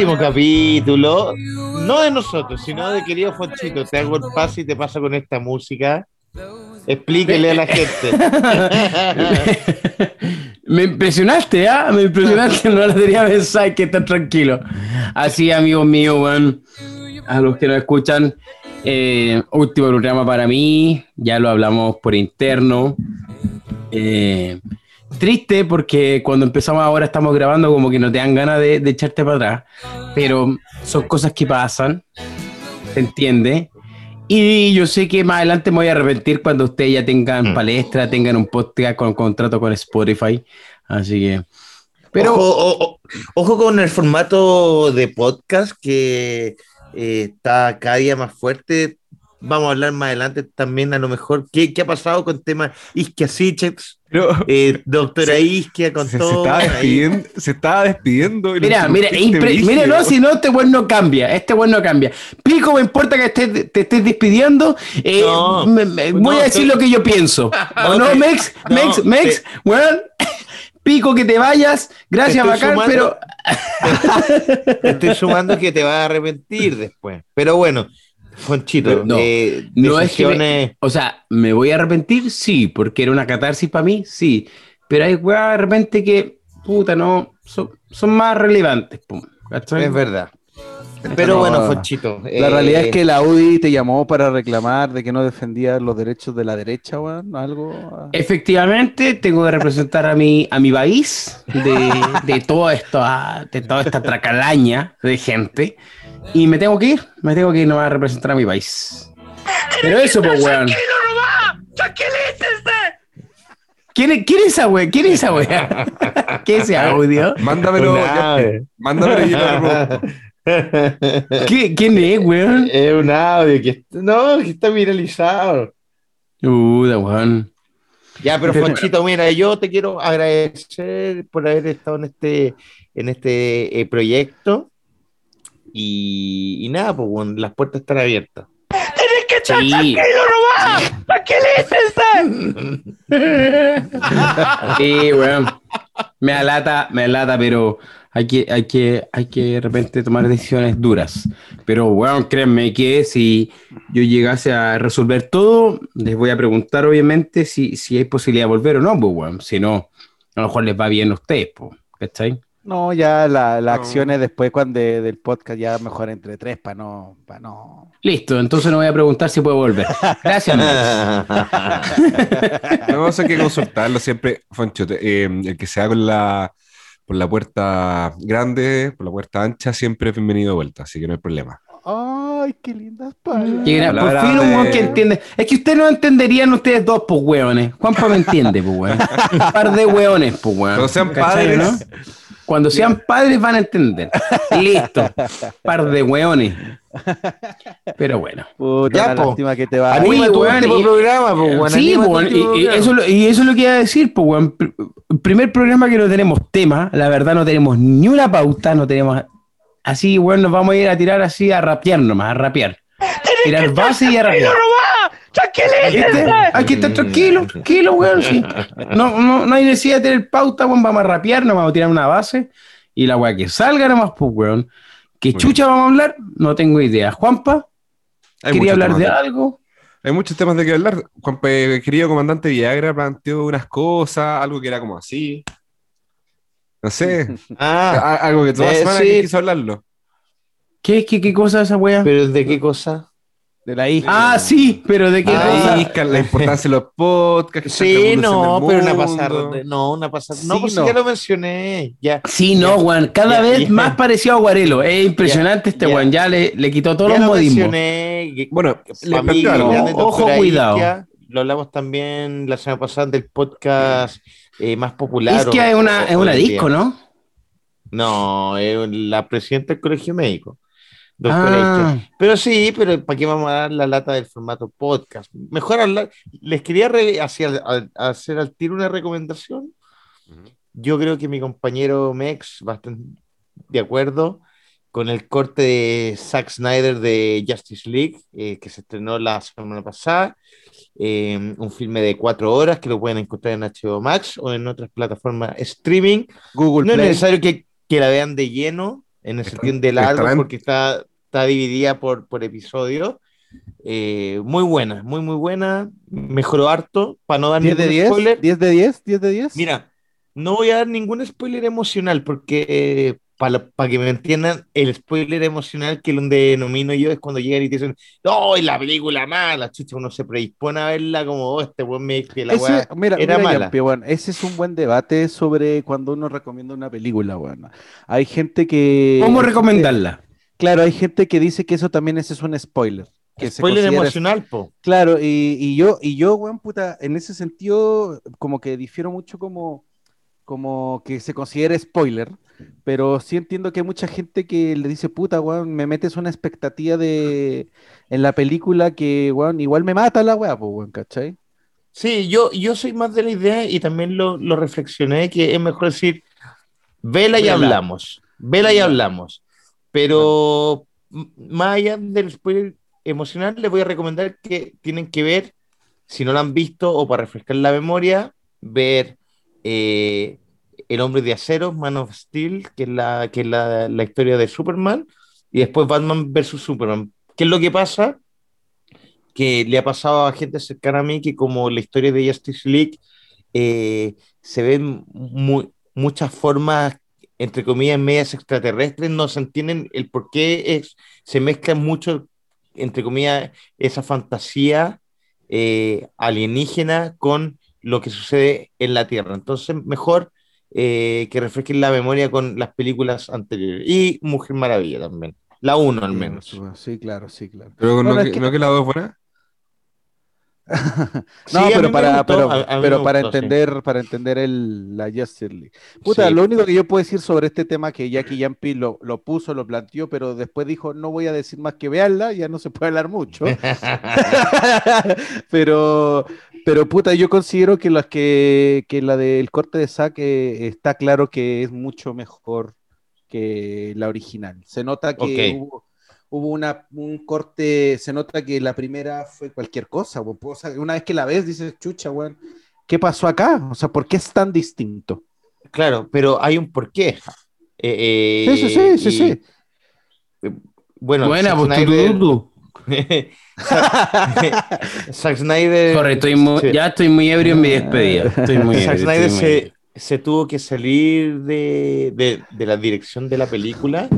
Último capítulo, no de nosotros, sino de querido Fonchito. Te hago el pase y te pasa con esta música. Explíquele a la gente. Me impresionaste, ¿ah? Me impresionaste, no la tenía pensar que estás tranquilo. Así, amigos míos, bueno, a los que nos escuchan, eh, último programa para mí, ya lo hablamos por interno. Eh, triste porque cuando empezamos ahora estamos grabando como que no te dan ganas de, de echarte para atrás, pero son cosas que pasan, ¿se entiende? Y yo sé que más adelante me voy a arrepentir cuando ustedes ya tengan Mm. palestra, tengan un podcast con contrato con Spotify. Así que. Pero. Ojo, o- o- ojo con el formato de podcast que eh, está cada día más fuerte. Vamos a hablar más adelante también, a lo mejor, qué, qué ha pasado con temas Isquia Sichex, eh, doctora Isquia con se, se todo. estaba ahí. despidiendo, se estaba despidiendo. Mira, mira, brígido. mira, no, si no, este weón no cambia, este weón no cambia. Pico, me importa que estés- te estés despidiendo, eh, No, me- me- no, voy a decir te- lo que yo pienso. ¿O no, te- Mex? no, Mex, Mex, te- weón, pico que te vayas, gracias, Te estoy bacán, sumando- pero... Te estoy sumando que te vas a arrepentir después. Pero bueno, Fonchito, no, eh, no es que me- O sea, ¿me voy a arrepentir? Sí, porque era una catarsis para mí, sí. Pero hay weas de repente que, puta, no, son, son más relevantes, pum. Es verdad. Pero No, bueno, Fonchito. La eh, realidad es que la UDI te llamó para reclamar de que no defendía los derechos de la derecha, weón. Algo. ah. Efectivamente, tengo que representar a mi, a mi país de, de, todo esto, de toda esta tracalaña de gente. Y me tengo que ir, me tengo que ir nomás a representar a mi país. Pero eso, pues, weón. ¿Quién es, ¿Quién es esa wea? ¿Quién es esa wea? ¿Qué es ese audio? Mándamelo, ya, mándamelo y yo lo reproduzco. ¿Qué- ¿Quién es, weón? Es un audio que no, que está viralizado. Puta, weón. Ya, pero Fonchito, mira, yo te quiero agradecer por haber estado en este, en este eh, proyecto. Y, y nada, pues bueno, las puertas están abiertas. Sí. Sí, weón. Me alata, me alata, pero hay que, hay que, hay que de repente tomar decisiones duras. Pero, weón, créanme que si yo llegase a resolver todo, les voy a preguntar, obviamente, si, si hay posibilidad de volver o no, pues, weón. Si no, a lo mejor les va bien a ustedes, pues, ¿cachai? No, ya la- las No. acciones después cuando de- del podcast ya mejor entre tres para no, para no. Listo, entonces no voy a preguntar si puedo volver. Gracias. No, eso hay que consultarlo siempre, Foncho. eh, el que sea con la, por la puerta grande, por la puerta ancha, siempre es bienvenido de vuelta, así que no hay problema. Ay, qué lindas palabras. Qué gran- por fin un weón que entiende. Es que ustedes no entenderían ustedes dos, pues, weones. Juanpa me entiende, pues, weón. Un par de weones, pues, weón. Cuando sean ¿Cachai, padres. Cuando sean padres van a entender. Listo. Par de weones. Pero bueno. Puta, Ya, la po. lástima que te va. Anima tu weón, y- programa, pues, bueno, sí, último y, programa. eso, lo- y eso es lo que iba a decir, pues, weón. Pr- Primer programa que no tenemos tema, la verdad no tenemos ni una pauta, no tenemos... Así, weón, nos vamos a ir a tirar así a rapear nomás, a rapear. Tirar base y a rapear. ¿Viste? Aquí está tranquilo, tranquilo, weón. sí. No, no, no hay necesidad de tener pauta, weón. Vamos a rapear, nos vamos a tirar una base. Y la weá que salga nomás, pues, weón. ¿Qué Muy chucha vamos a hablar? No tengo idea. Juanpa, Hay quería hablar de algo. Hay muchos temas de que hablar. Juan, eh, querido comandante Viagra planteó unas cosas, algo que era como así. No sé, Ah, algo que toda la eh, semana sí. quiso hablarlo. ¿Qué, qué, qué cosa es esa weá? pero ¿de qué cosa? De la hija. Ah, sí, pero de qué Ah, cosa. La isca, la importancia de los podcasts. Sí, no, pero una pasada. No, una pasada. No, Sí, pues no. ya lo mencioné. Ya. Sí, no, weón. Cada Ya, vez ya. más parecido a Guarelo. Es impresionante este ya. weón. Ya le, le quitó todos ya los lo modismos. mencioné. Bueno, le mí, Ojo, cuidado. Isquia, lo hablamos también la semana pasada del podcast eh, más popular. Es que o- es una, o- es una disco, día. ¿no? No, es la presidenta del colegio médico. Doctora Ah. Pero sí, pero ¿para qué vamos a dar la lata del formato podcast? Mejor hablar. Les quería hacer, hacer al tiro una recomendación. Yo creo que mi compañero Mex, bastante de acuerdo con el corte de Zack Snyder de Justice League, eh, que se estrenó la semana pasada. Eh, un filme de cuatro horas que lo pueden encontrar en HBO Max o en otras plataformas streaming. Google No es Play. necesario que, que la vean de lleno, en el sentido de largo, porque está, está dividida por, por episodio. Eh, muy buena, muy, muy buena. Mejoró harto, para no dar 10 de ningún 10, spoiler. 10 de 10, 10 de 10. Mira, no voy a dar ningún spoiler emocional porque para que me entiendan, el spoiler emocional que lo denomino yo es cuando llegan y te dicen, ¡Oh, la película mala! Chucha, uno se predispone a verla como, oh, este buen me que la Ese, mira, era mira, mala. Yampi, weón, ese es un buen debate sobre cuando uno recomienda una película, weón. Hay gente que... ¿Cómo recomendarla? Claro, hay gente que dice que eso también ese es un spoiler. Que Spoiler considera- emocional, po. Claro, y, y yo, y yo, weón, puta, en ese sentido, como que difiero mucho como, como que se considere spoiler, pero sí entiendo que hay mucha gente que le dice, puta, weón, me metes una expectativa de en la película que, weón, igual me mata la weá, pues, weón, ¿cachai? Sí, yo, yo soy más de la idea y también lo, lo reflexioné que es mejor decir, vela y Vela. hablamos, vela y hablamos. Pero más allá del spoiler emocional, les voy a recomendar que tienen que ver, si no lo han visto o para refrescar la memoria, ver eh, El Hombre de Acero, Man of Steel, que es, la, que es la, la historia de Superman, y después Batman versus Superman. ¿Qué es lo que pasa? que le ha pasado a gente cercana a mí que como la historia de Justice League eh, se ven mu- muchas formas, entre comillas, medias extraterrestres, no se entienden el por qué es, se mezclan mucho, entre comillas, esa fantasía eh, alienígena con lo que sucede en la Tierra. Entonces, mejor eh, que refresquen la memoria con las películas anteriores. Y Mujer Maravilla también. La uno al Sí, menos. Sí, claro, sí, claro. Pero Bueno, no, es que, que- no que la dos buena. No, pero para, gustó, pero, a- a mí pero me para sí. entender, para entender el, la Justice League. Puta, Sí. lo único que yo puedo decir sobre este tema que Jackie Yampi lo, lo puso, lo planteó, pero después dijo, no voy a decir más que veanla, ya no se puede hablar mucho. pero, pero puta, yo considero que las que, que la del corte de saque está claro que es mucho mejor que la original. Se nota que hubo, hubo una, un corte, se nota que la primera fue cualquier cosa. weón. O sea, una vez que la ves, dices, chucha, weón, ¿qué pasó acá? O sea, ¿por qué es tan distinto? Claro, pero hay un porqué. Eh, Sí, sí, sí, sí, y- sí. Bueno, Buena, Zack pues tú, Snyder. Zack, Snyder, Corre, estoy muy- sí. ya estoy muy ebrio en mi despedida. Estoy muy ebrio, Zack estoy Snyder muy se, se tuvo que salir de, de- de la dirección de la película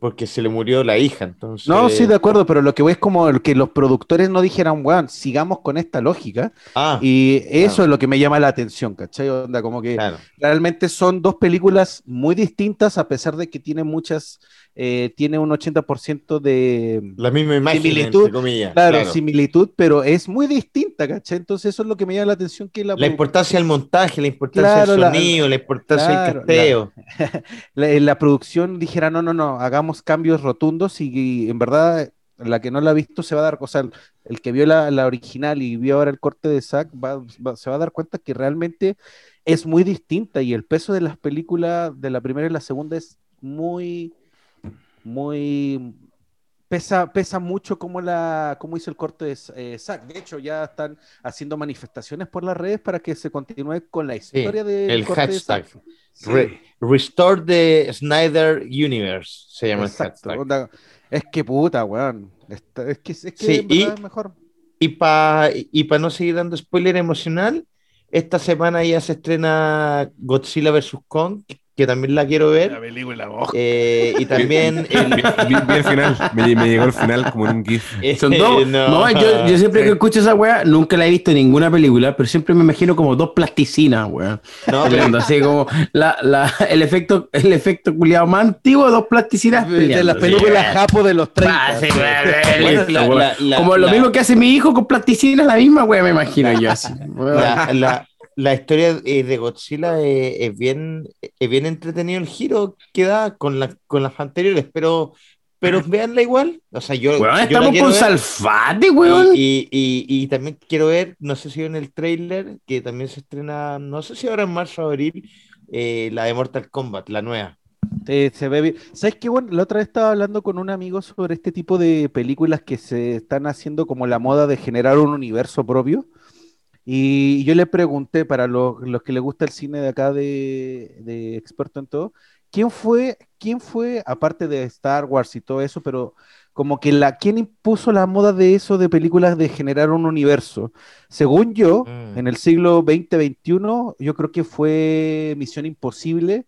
porque se le murió la hija. Entonces, No, sí, de acuerdo, pero lo que voy es como el que los productores no dijeran, weón, sigamos con esta lógica. Ah, Y eso claro. es lo que me llama la atención, ¿cachai? Onda, como que claro. realmente son dos películas muy distintas, a pesar de que tiene muchas, eh, tiene un 80% de, La misma imagen, Similitud, comillas. claro, claro. similitud, pero es muy distinta, ¿cachai? Entonces eso es lo que me llama la atención, que la, La importancia del montaje, la importancia Claro, del sonido, la, importancia claro, del casteo. la, en la producción dijera, no, no, no, hagamos cambios rotundos y, y en verdad la que no la ha visto se va a dar, o sea, el, que vio la, la original y vio ahora el corte de Zack va- va- se va a dar cuenta que realmente es muy distinta y el peso de las películas de la primera y la segunda es muy, muy... Pesa, pesa mucho como, la, como hizo el corte de eh, Zack. De hecho, ya están haciendo manifestaciones por las redes para que se continúe con la historia del el corte de hashtag. Sí. Re- Restore the Snyder Universe se llama el Exacto. hashtag. onda, es que puta, weón. Es que, es que Sí, y- es mejor. Y para y pa no seguir dando spoiler emocional, esta semana ya se estrena Godzilla vs. Kong, que, también la quiero ver. película, Eh, y también el, Vi, vi- el final, me, me llegó el final como en un GIF. Son dos. Eh, no. No, yo, yo siempre Sí. que escucho esa weá, nunca la he visto en ninguna película, pero siempre me imagino como dos plasticinas, weón. No, pero- así como la, la, el efecto, el efecto culiado más antiguo, dos plasticinas De las películas japo de los 30. Ah, sí, sí. Bueno, la- la- la- Como lo la- mismo que hace mi hijo con plasticinas, la misma weá, me imagino yo así. la, la- historia eh, de Godzilla eh, es bien, es bien entretenido el giro que da con, la, con las anteriores, pero, pero véanla igual. O sea, yo, Weón, yo estamos con ver. Salfate, weón. Y, y, y, y también quiero ver, no sé si en el trailer, que también se estrena, no sé si ahora en marzo o abril, eh, la de Mortal Kombat, la nueva. Eh, se ve bien. ¿Sabes qué? Bueno, la otra vez estaba hablando con un amigo sobre este tipo de películas que se están haciendo como la moda de generar un universo propio. Y yo le pregunté, para los, los que les gusta el cine de acá de, de experto en todo, ¿quién fue quién fue, aparte de Star Wars y todo eso, pero como que la, ¿quién impuso la moda de eso de películas de generar un universo? Según yo, Mm. en el siglo XX-XXI, yo creo que fue Misión Imposible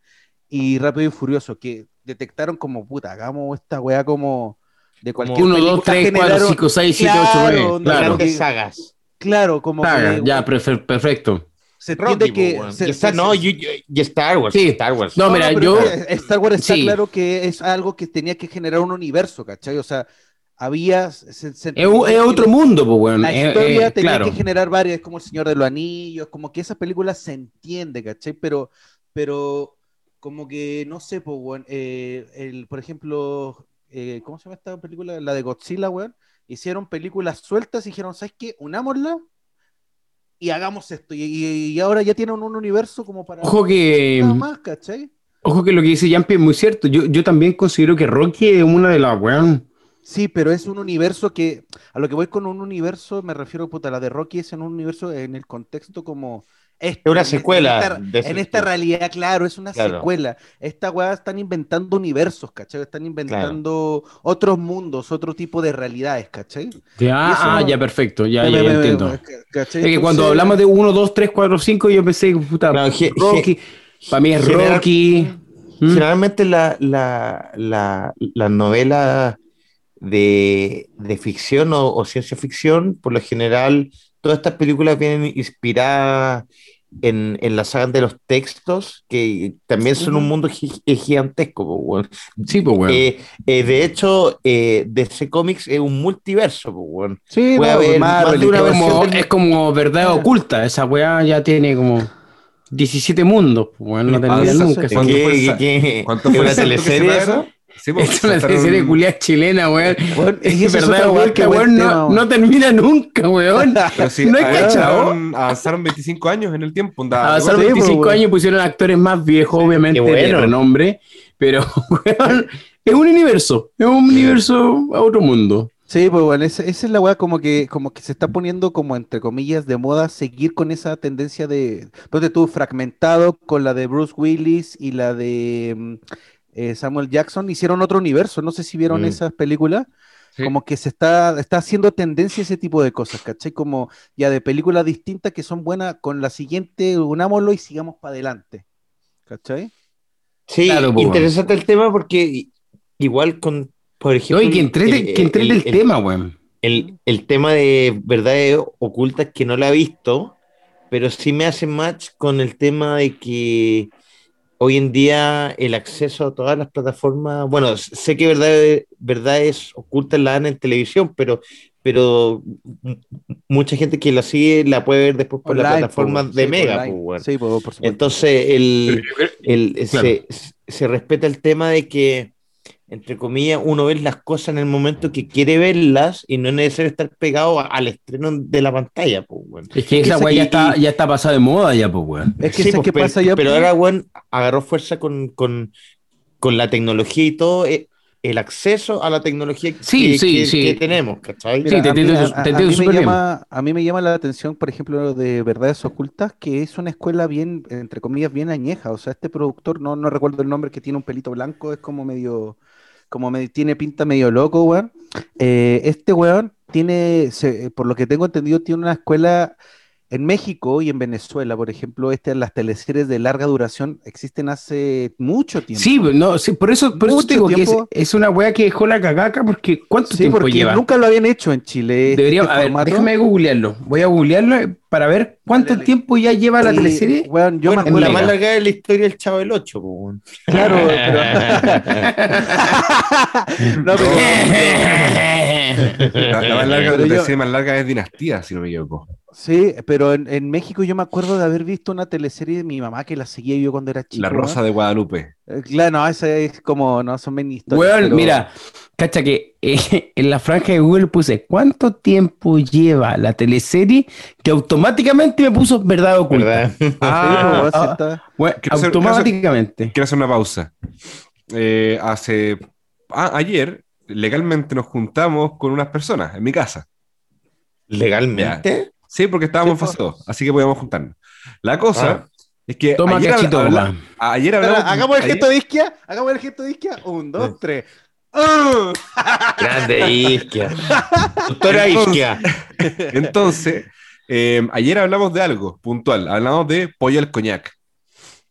y Rápido y Furioso, que detectaron como, puta, hagamos esta weá como de cualquier 1, 2, película 3, 4, generaron- 5, 6, 7, 8, Claro, 9. onda, Claro. Grandes sagas. Claro, como Saga, que ya, prefer- perfecto. se entiende Rocky, que... po, weón. se- y, Star- se- no, y, y Star Wars. Sí. Star Wars. No, mira, yo- Star Wars está sí. claro que es algo que tenía que generar un universo, ¿cachai? O sea, había... se- se Es, otro mundo, pues, weón. La Eh, historia eh, tenía claro. que generar varias, como El Señor de los Anillos, como que esa película se entiende, ¿cachai? Pero, pero como que, no sé, pues, weón, eh, el, por ejemplo, eh, ¿cómo se llama esta película? La de Godzilla, weón. Hicieron películas sueltas y dijeron, ¿sabes qué? Unámosla y hagamos esto. Y, ahora ya tienen un universo como para... Ojo que, Nada más, ¿cachai? ojo que lo que dice Yampi es muy cierto. Yo, yo también considero que Rocky es una de las, weón. Sí, pero es un universo que, a lo que voy con un universo, me refiero, puta, la de Rocky es en un universo en el contexto como... Esto, Es una secuela En esta, de ese en esta tipo. realidad, claro, es una Claro. secuela. Esta weá están inventando universos, ¿cachai? Están inventando otros mundos, otro tipo de realidades, ¿cachai? Ya, eso- ah, ya, perfecto. Ya, ya, me- ya entiendo. me- ¿cachai? Es que cuando Entonces, hablamos de 1, 2, 3, 4, 5, yo pensé, puta, ge- Rocky. Para mí es general- Rocky. ¿Mm? Generalmente la, la, la, la novela de, de ficción o, o ciencia ficción, por lo general, todas estas películas vienen inspiradas en, en la saga de los textos, que también son un mundo gi- gigantesco. po, weón. Sí, pues, weón. Eh, eh, de hecho, eh, DC Comics es un multiverso. po, weón. Sí, no, haber Marvel más una es, como, del- es como verdad Ah. oculta. Esa weá ya tiene como 17 mundos. weón, no sí, nunca. ¿Cuánto ¿Qué- fue cuánto fue salto que se teleserie? Sí, pues, Es una saltaron- serie culiada chilena, weón. Es es verdad, weón, que weón no, tema, no termina nunca, weón. Pero sí, ¿No hay cachado? avanzaron, avanzaron 25 años en el tiempo. onda, Avanzaron sí, 25 pues, weón. años y pusieron actores más viejos, obviamente, bueno. de renombre. Pero, weón, es un universo. Es un universo a otro mundo. Sí, pues bueno, esa, esa es la weá como que, como que se está poniendo como entre comillas de moda seguir con esa tendencia de, ponte tú, fragmentado con la de Bruce Willis y la de mm, eh, Samuel Jackson, hicieron otro universo, no sé si vieron Mm. esas películas, Sí. como que se está, está haciendo tendencia ese tipo de cosas, ¿cachai? Como ya de películas distintas que son buenas, con la siguiente unámoslo y sigamos para adelante, ¿cachai? Sí, Claro, interesante el tema porque igual con, por ejemplo, Oye, que entrete, el- que entrete el, el- el- tema, weón. el, el tema de verdades ocultas que no la he visto, pero sí me hace match con el tema de que hoy en día el acceso a todas las plataformas, bueno, sé que verdades, verdades ocultas la dan en televisión, pero, pero mucha gente que la sigue la puede ver después por la Online, plataforma po, de sí, Mega. weón. Sí, por supuesto. Entonces, el, el- Claro. se, se respeta el tema de que, entre comillas, uno ve las cosas en el momento que quiere verlas y no es necesario estar pegado a- al estreno de la pantalla. Pues, weón. Es que esa weá ya está, ya está pasada de moda ya, pues, weón. Es que Sí, pues, qué pero, pasa ya. pero ahora, weón, agarró fuerza con, con, con la tecnología y todo, eh, el acceso a la tecnología Sí, que, sí, que- sí. que tenemos, ¿cachai? Sí, te a mí- entiendo- a- te a- a entiendo mí me bien. llama- A mí me llama la atención, por ejemplo, de Verdades Ocultas, que es una escuela bien, entre comillas, bien añeja. O sea, este productor, no, no recuerdo el nombre, que tiene un pelito blanco, es como medio, como me, tiene pinta medio loco, weón. Eh, este weón tiene, se- por lo que tengo entendido, tiene una escuela en México y en Venezuela, por ejemplo, este, las teleseries de larga duración existen hace mucho tiempo. Sí, no, sí, por eso, por eso digo que es, tiempo. es una weá que dejó la cagaca porque ¿cuánto Sí, tiempo porque lleva? nunca lo habían hecho en Chile. este Debería, a ver, déjame googlearlo. Voy a googlearlo para ver cuánto Dale, dale. tiempo ya lleva la teleserie. yo Bueno, me la más larga de la historia del Chavo del 8. Pues, weón. Claro, pero. no, pero. La, la más larga, Pero la yo- serie más larga es Dinastía, si no me equivoco. Sí, pero en, en México yo me acuerdo de haber visto una teleserie de mi mamá que la seguía yo cuando era chico. La Rosa de Guadalupe. Eh, Claro, no, esa es como. No, son mini historias. Weón, pero- mira, cacha que eh, en la franja de Google puse cuánto tiempo lleva la teleserie que automáticamente me puso verdad oculta. ¿Verdad? Ah, ah, está- Quiero hacer- automáticamente. quiero hacer una pausa. Eh, hace. ah, ayer, legalmente nos juntamos con unas personas en mi casa. ¿Legalmente? Sí, porque estábamos Sí, en fase 2, así que podíamos juntarnos. La cosa Ah. Es que Toma ayer, cachito, habla- ayer Espera, hablamos. hagamos el ayer- gesto de isquia. Hagamos el gesto de isquia. Un, dos, tres. ¡Ah! Grande Isquia. Doctora Isquia. Entonces, eh, ayer hablamos de algo puntual. Hablamos de pollo al coñac.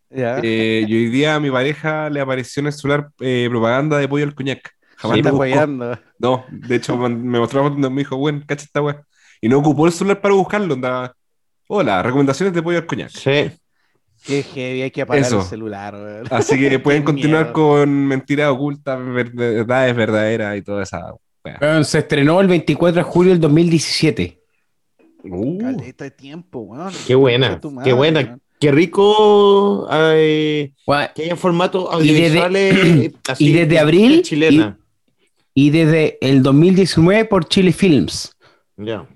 Ya. Eh, y hoy día a mi pareja le apareció en el celular eh, propaganda de pollo al coñac. Jamás Sí, está. No, de hecho me mostró me dijo, bueno, cacha esta weá. Y no ocupó el celular para buscarlo. Andaba, hola, recomendaciones de pollo al coñac. Sí. Qué heavy, hay que apagar Eso. el celular. Así que pueden continuar miedo. con mentiras ocultas, ver- verdades verdaderas y toda esa se estrenó el 24 de julio del 2017. Uh, Caleta de tiempo, weón. Qué buena, qué buena. weón. Qué rico eh, Weón, que haya formatos Y desde- audiovisuales así, y desde de- abril, chilena. Y desde el 2019 por Chile Films. Ya.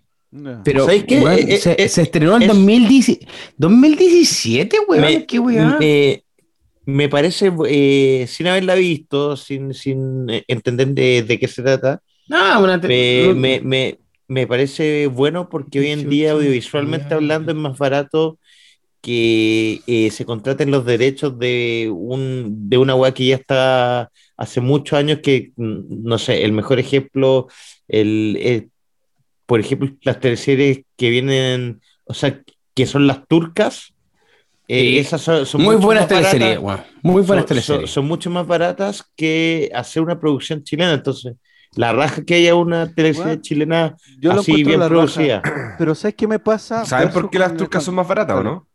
Pero ¿Sabes qué? weón, Eh, se, eh, se estrenó en es- 2010 2017, weón. Me- qué weón. Me, me parece, eh, sin haberla visto, sin, sin entender de, de qué se trata, No, te- me, me, me, me parece bueno porque hoy en día, audiovisualmente hablando, es más barato que eh, se contraten los derechos de, un, de una web que ya está hace muchos años que, mm, no sé, el mejor ejemplo, el, el- por ejemplo, las teleseries que vienen, o sea, que son las turcas, eh, Sí. esas son, son muy buenas teleseries. Muy buenas son, teleseries. son- son mucho más baratas que hacer una producción chilena. Entonces, la raja que haya una teleserie Bueno, chilena Yo así bien la producida. raja. Pero ¿sabes qué me pasa? ¿Saben Verso por qué las turcas son más baratas o no?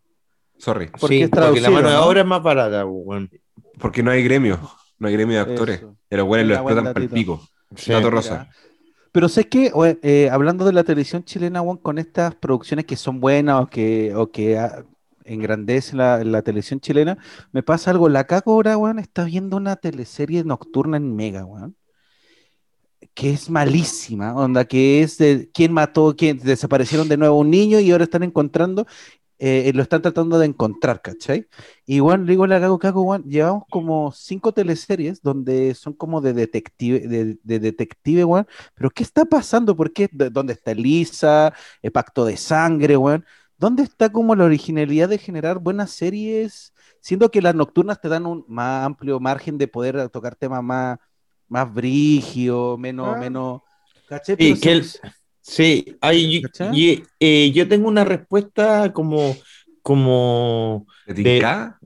Sorry. Porque Sí, porque la mano de ¿no? obra es más barata. weón. Porque no hay gremio. No hay gremio de actores. Pero bueno, lo Mira, explotan para el pico. Sí. Rosa. Ya. Pero sé que, eh, hablando de la televisión chilena, weón, con estas producciones que son buenas o que, o que ah, engrandecen la, televisión chilena, me pasa algo. La cago ahora, weón, está viendo una teleserie nocturna en Mega, weón. Que es malísima, onda, que es de quién mató, quién desaparecieron de nuevo un niño y ahora están encontrando, eh, lo están tratando de encontrar, ¿cachai? Y bueno, digo la cago, cago, weón, llevamos como cinco teleseries donde son como de detective, de, de detective, weón. Pero ¿qué está pasando? ¿Por qué? ¿Dó- ¿Dónde está Lisa? El pacto de sangre, weón. ¿Dónde está como la originalidad de generar buenas series? Siendo que las nocturnas te dan un más amplio margen de poder tocar temas más, más brígidos, menos, Ah. menos. ¿cachai? Sí, Pero que el- Sí, hay- y, eh, yo tengo una respuesta como, como ¿De tinca?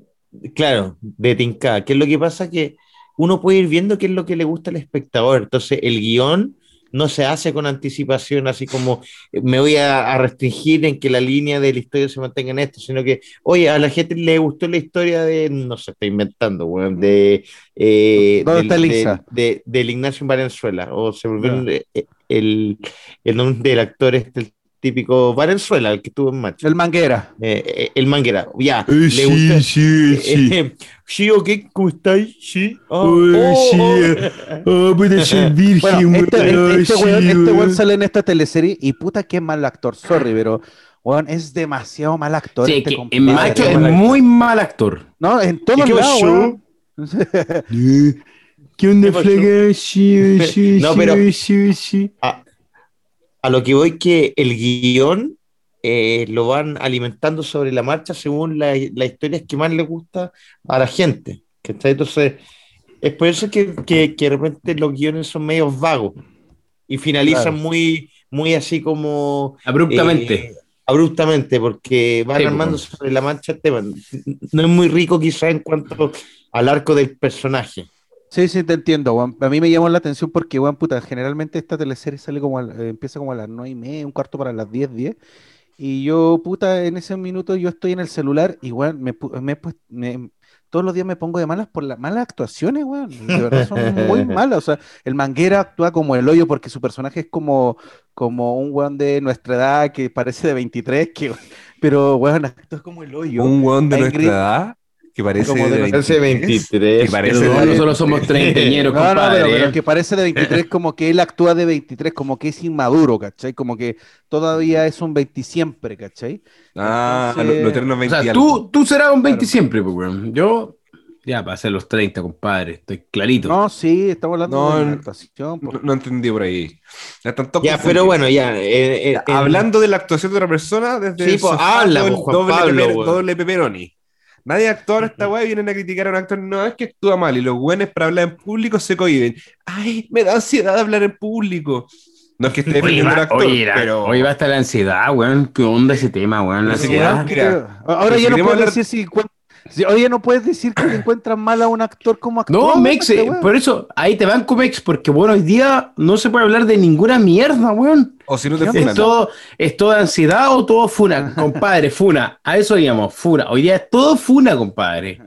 Claro, de Tinca. ¿Qué es lo que pasa? Que uno puede ir viendo qué es lo que le gusta al espectador. Entonces, el guion no se hace con anticipación, así como eh, me voy a, a restringir en que la línea de la historia se mantenga en esto, sino que, oye, a la gente le gustó la historia de, no se está inventando, weón, de. eh, ¿Dónde está Lisa? de- de- del Ignacio Valenzuela, o se volvió eh, el, el nombre del actor, este, el típico Valenzuela, el que estuvo en Macho. El manguera. Eh, eh, el manguera, ya. Eh, le sí, gusta- sí, sí. eh, sí, ok, ¿cómo estáis? Sí. Oh, oh, sí, oh. eh. Oh, puede ser virgen, Bueno, este, weón, este, este sí, weón, este weón weón. sale en esta teleserie y puta que mal actor, sorry, pero weón, es demasiado mal actor. Sí, este que en macho es muy mal actor. No, en ¿Y todos lados, ¿Qué pasó? flaca? Sí, sí, No, sí, pero- sí, sí. A lo que voy que el guion eh, lo van alimentando sobre la marcha según la- las historias que más le gusta a la gente. ¿cachai? Entonces, es por eso que, que, que de repente los guiones son medios vagos y finalizan Claro. muy, muy así como... Abruptamente. eh, abruptamente, porque van Sí, armando pues. sobre la marcha el tema. No es muy rico quizá en cuanto al arco del personaje. Sí, sí, te entiendo. A mí me llamó la atención porque, weón, puta, generalmente esta teleserie sale como, al- eh, empieza como a las nueve y media, un cuarto para las 10, 10. Y yo, puta, en ese minuto yo estoy en el celular y, weón, me, pu- me, he puest- me- todos los días me pongo de malas por las malas actuaciones, weón. De verdad son muy malas. O sea, el Manguera actúa como el hoyo porque su personaje es como, como un weón de nuestra edad que parece de 23, que, pero, weón, actúa como el hoyo. Un weón de nuestra edad que parece Como de de Hace 23. 23. Que parece Pero de- nosotros somos treintañeros, No, no, pero, pero ¿eh? que parece de 23, como que él actúa de 23, como que es inmaduro, ¿cachai? Como que todavía es un 20 siempre, ¿cachai? Ah, Entonces- lo, lo eterno O 20 sea, tú, tú serás un 20 Claro. siempre, pues, weón. Yo ya pasé los 30, compadre. Estoy clarito. No, sí, estamos hablando No, de la no, actuación. po. No, no entendí por ahí. Ya, Ya, pero bueno, ya. eh, eh, en- Hablando de la actuación de otra persona desde Sí, pues, habla, doble- pues, Juan doble, Pablo, weón. doble pepperoni. Nadie en esta weá vienen a criticar a un actor. No, es que actúa mal. Y los buenos para hablar en público se cohiben. Ay, me da ansiedad hablar en público. No es que esté defendiendo al actor, oye, pero. oye, va a estar la ansiedad, weón. ¿Qué onda ese tema, weón? La ansiedad. Ahora ya no hablar- decir si, encuent- si- Oye, no puedes decir que te encuentras mal a un actor como actor. No, Mex, este eh, por eso, ahí te van con Mex, porque bueno, hoy día no se puede hablar de ninguna mierda, weón. O si no te ¿Qué Es funan. todo, es toda ansiedad o todo funa, compadre, funa. A eso digamos, funa. Hoy día es todo funa, compadre.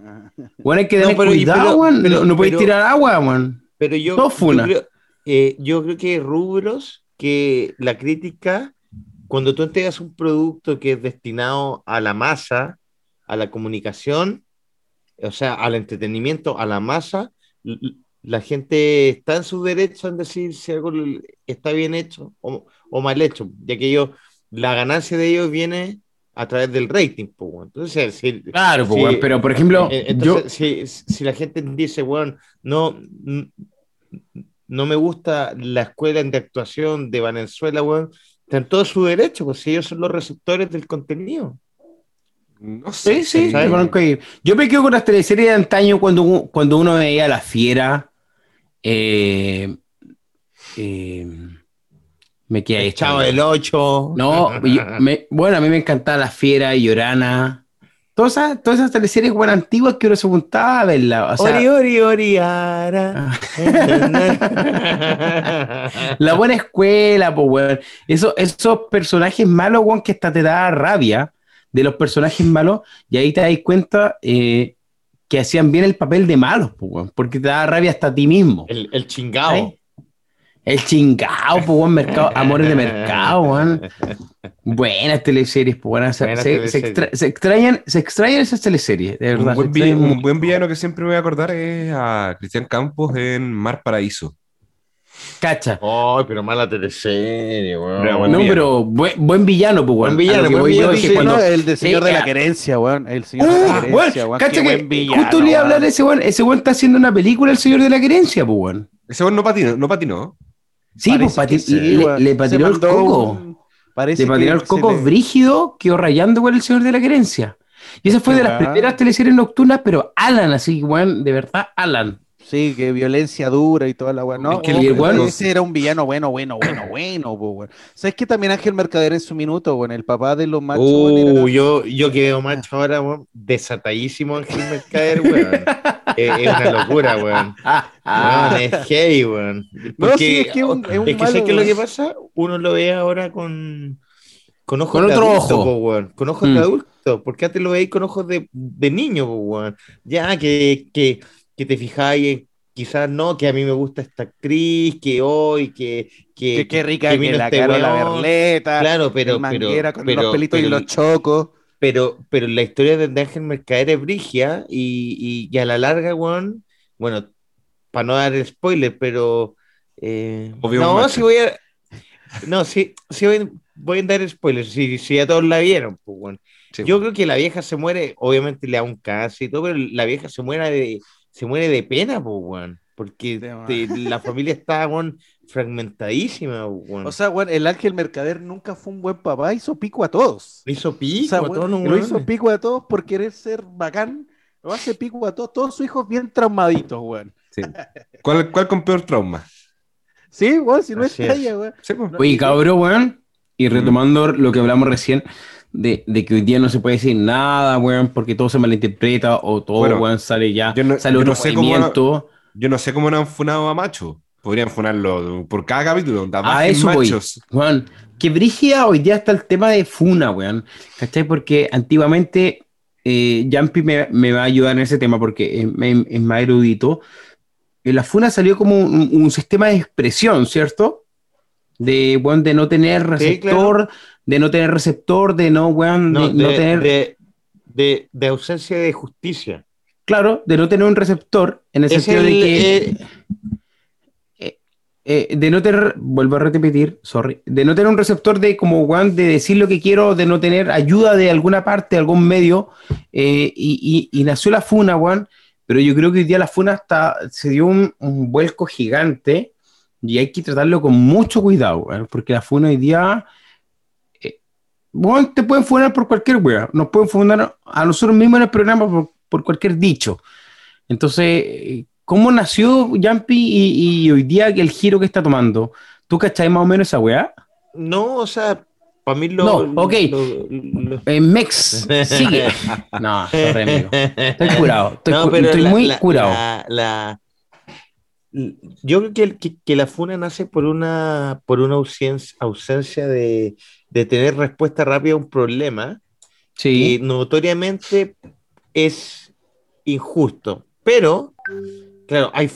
Bueno, hay que No, tener pero- cuidado, pero- weón. pero- No, no podéis pero- tirar agua, weón. Pero yo, Todo funa. yo creo, eh, yo creo que rubros que la crítica, cuando tú entregas un producto que es destinado a la masa, a la comunicación, o sea, al entretenimiento, a la masa, la gente está en su derecho en decir si algo está bien hecho o, o mal hecho, ya que ellos, la ganancia de ellos viene a través del rating. pues, bueno. Entonces, si, Claro, pues, weón, pero por ejemplo, eh, yo, Entonces, si, si la gente dice, bueno, no, no me gusta la escuela de actuación de Venezuela, weón, está en todo su derecho, pues si ellos son los receptores del contenido. No sé. Sí, sí. Yo me quedo con las teleseries de antaño cuando, cuando uno veía La Fiera. eh, eh, me quedé. El Chavo del 8. No, yo- me- bueno, a mí me encantaba La Fiera, Llorana. Todas esas, todas esas teleseries bueno, antiguas que uno se juntaba a verla. O sea, ori, ori, ori, ara. la buena escuela, pues, weón. Eso, esos personajes malos, weón, que hasta te da rabia de los personajes malos, y ahí te das cuenta eh, que hacían bien el papel de malos, weón, porque te da rabia hasta a ti mismo. el, el chingao. ¿Ay? El chingao, weón, mercado, amores de mercado, weón. Buenas teleseries, weón. Se, Buenas se- se teleseries. extra- se extrañan, se extrañan esas teleseries, de verdad. Un buen, villano, extrañan un buen villano que siempre me voy a acordar es a Cristian Campos en Mar Paraíso. Cacha. Ay, pero mala teleserie, weón. Pero buen No, villano. pero buen, buen villano, pues, weón. Buen villano, buen villano, es que sí, cuando- no, el de Señor de la Querencia, weón. El Señor de Oh, la weón, Querencia, weón. cacha Qué que buen villano, justo le iba a hablar de ese weón. Ese weón está haciendo una película, El Señor de la Querencia, pues, weón. Ese weón no patinó, no patinó. Sí, pues Parece que pati- sí, le, patinó el coco. un- Parece Le patinó el coco le- brígido, quedó rayando con El Señor de la Querencia. Y esa fue de las primeras teleseries nocturnas, pero Alan, así, weón, de verdad, Alan. Sí, que violencia dura y toda la weá. No, Es que el oh, weón- ese era un villano bueno, bueno, bueno, bueno, po, weón. ¿Sabes que también Ángel Mercader en su minuto, weón? El papá de los machos, weón, era- Uh, yo, yo que veo macho ahora, weón, desatadísimo Ángel Mercader, weón. es, es una locura, weón. Weón, es heavy, weón. No, sí, es que es un- es un es que malo, sé que lo que pasa, uno lo ve ahora con, con ojos Con de otro adulto, ojo. po, weón. Con ojos Mm. de adulto. Porque antes lo veis con ojos de, de niño, po, weón. Ya que, que, que te fijáis en quizás no, que a mí me gusta esta actriz, que hoy, que, que, Que qué rica que que, la este Carola. Berleta, Claro, pero, pero, con pero, los pelitos pero- y los chocos. pero, pero la historia de Ángel Mercader es brigia y, y, y a la larga, weón, bueno, para no dar spoiler, pero eh, Obvio no, sí voy a no, sí, sí voy, voy a dar spoilers, si, si ya todos la vieron, pues bueno. Sí. Yo creo que la vieja se muere, obviamente le da un cáncer y todo, pero la vieja se muere de, se muere de pena, pues weón. Porque te- la familia está weón, fragmentadísima, weón. O sea, weón, el Ángel Mercader nunca fue un buen papá, hizo pico a todos. hizo O pico sea, a weón, todos lo hizo pico a todos por querer ser bacán. Lo hace pico a todos, todos sus hijos bien traumaditos, weón. Sí. ¿Cuál, ¿Cuál con peor trauma? Sí, weón, si no es Así es. talla, weón. Sí. Oye, cabrón, weón. Y retomando lo que hablamos recién, de, de que hoy día no se puede decir nada, weón, porque todo se malinterpreta o todo, Bueno, weón, sale ya, yo no- sale yo otro no sé cómo-. Yo no sé cómo no han funado a macho. Podrían funarlo por cada capítulo. A eso voy. machos. Weón, que brígida hoy día está el tema de Funa, weón. ¿Cachai? Porque antiguamente eh, Jumpy me, me va a ayudar en ese tema porque es, es- es más erudito. En la Funa salió como un, un sistema de expresión, ¿cierto? De, weón, de no tener Sí, receptor, claro. de no tener receptor, de no, weón, No, de, no de, tener, de, de- de ausencia de justicia. claro, de no tener un receptor, en el Es sentido de que... eh, eh, de no tener, vuelvo a repetir, sorry, de no tener un receptor de como weón, de decir lo que quiero, de no tener ayuda de alguna parte, algún medio, eh, y, y- y nació la funa, weón, pero yo creo que hoy día la funa está, se dio un, un vuelco gigante y hay que tratarlo con mucho cuidado, weón, porque la funa hoy día, eh, Bueno, te pueden funar por cualquier wea. Nos pueden funar a nosotros mismos en el programa por, por cualquier dicho. Entonces, ¿cómo nació Jumpy y, y hoy día el giro que está tomando? ¿Tú cachai más o menos esa weá? No, o sea, para mí lo. No, ok. lo- lo- Eh, Mex, sigue. No, sorry, amigo. Estoy curado. Estoy, No, cu- estoy la- muy la- curado. la- yo creo que, que, que la funa nace por una, por una ausencia, ausencia de, de tener respuesta rápida a un problema sí. que notoriamente es injusto. Pero, claro, hay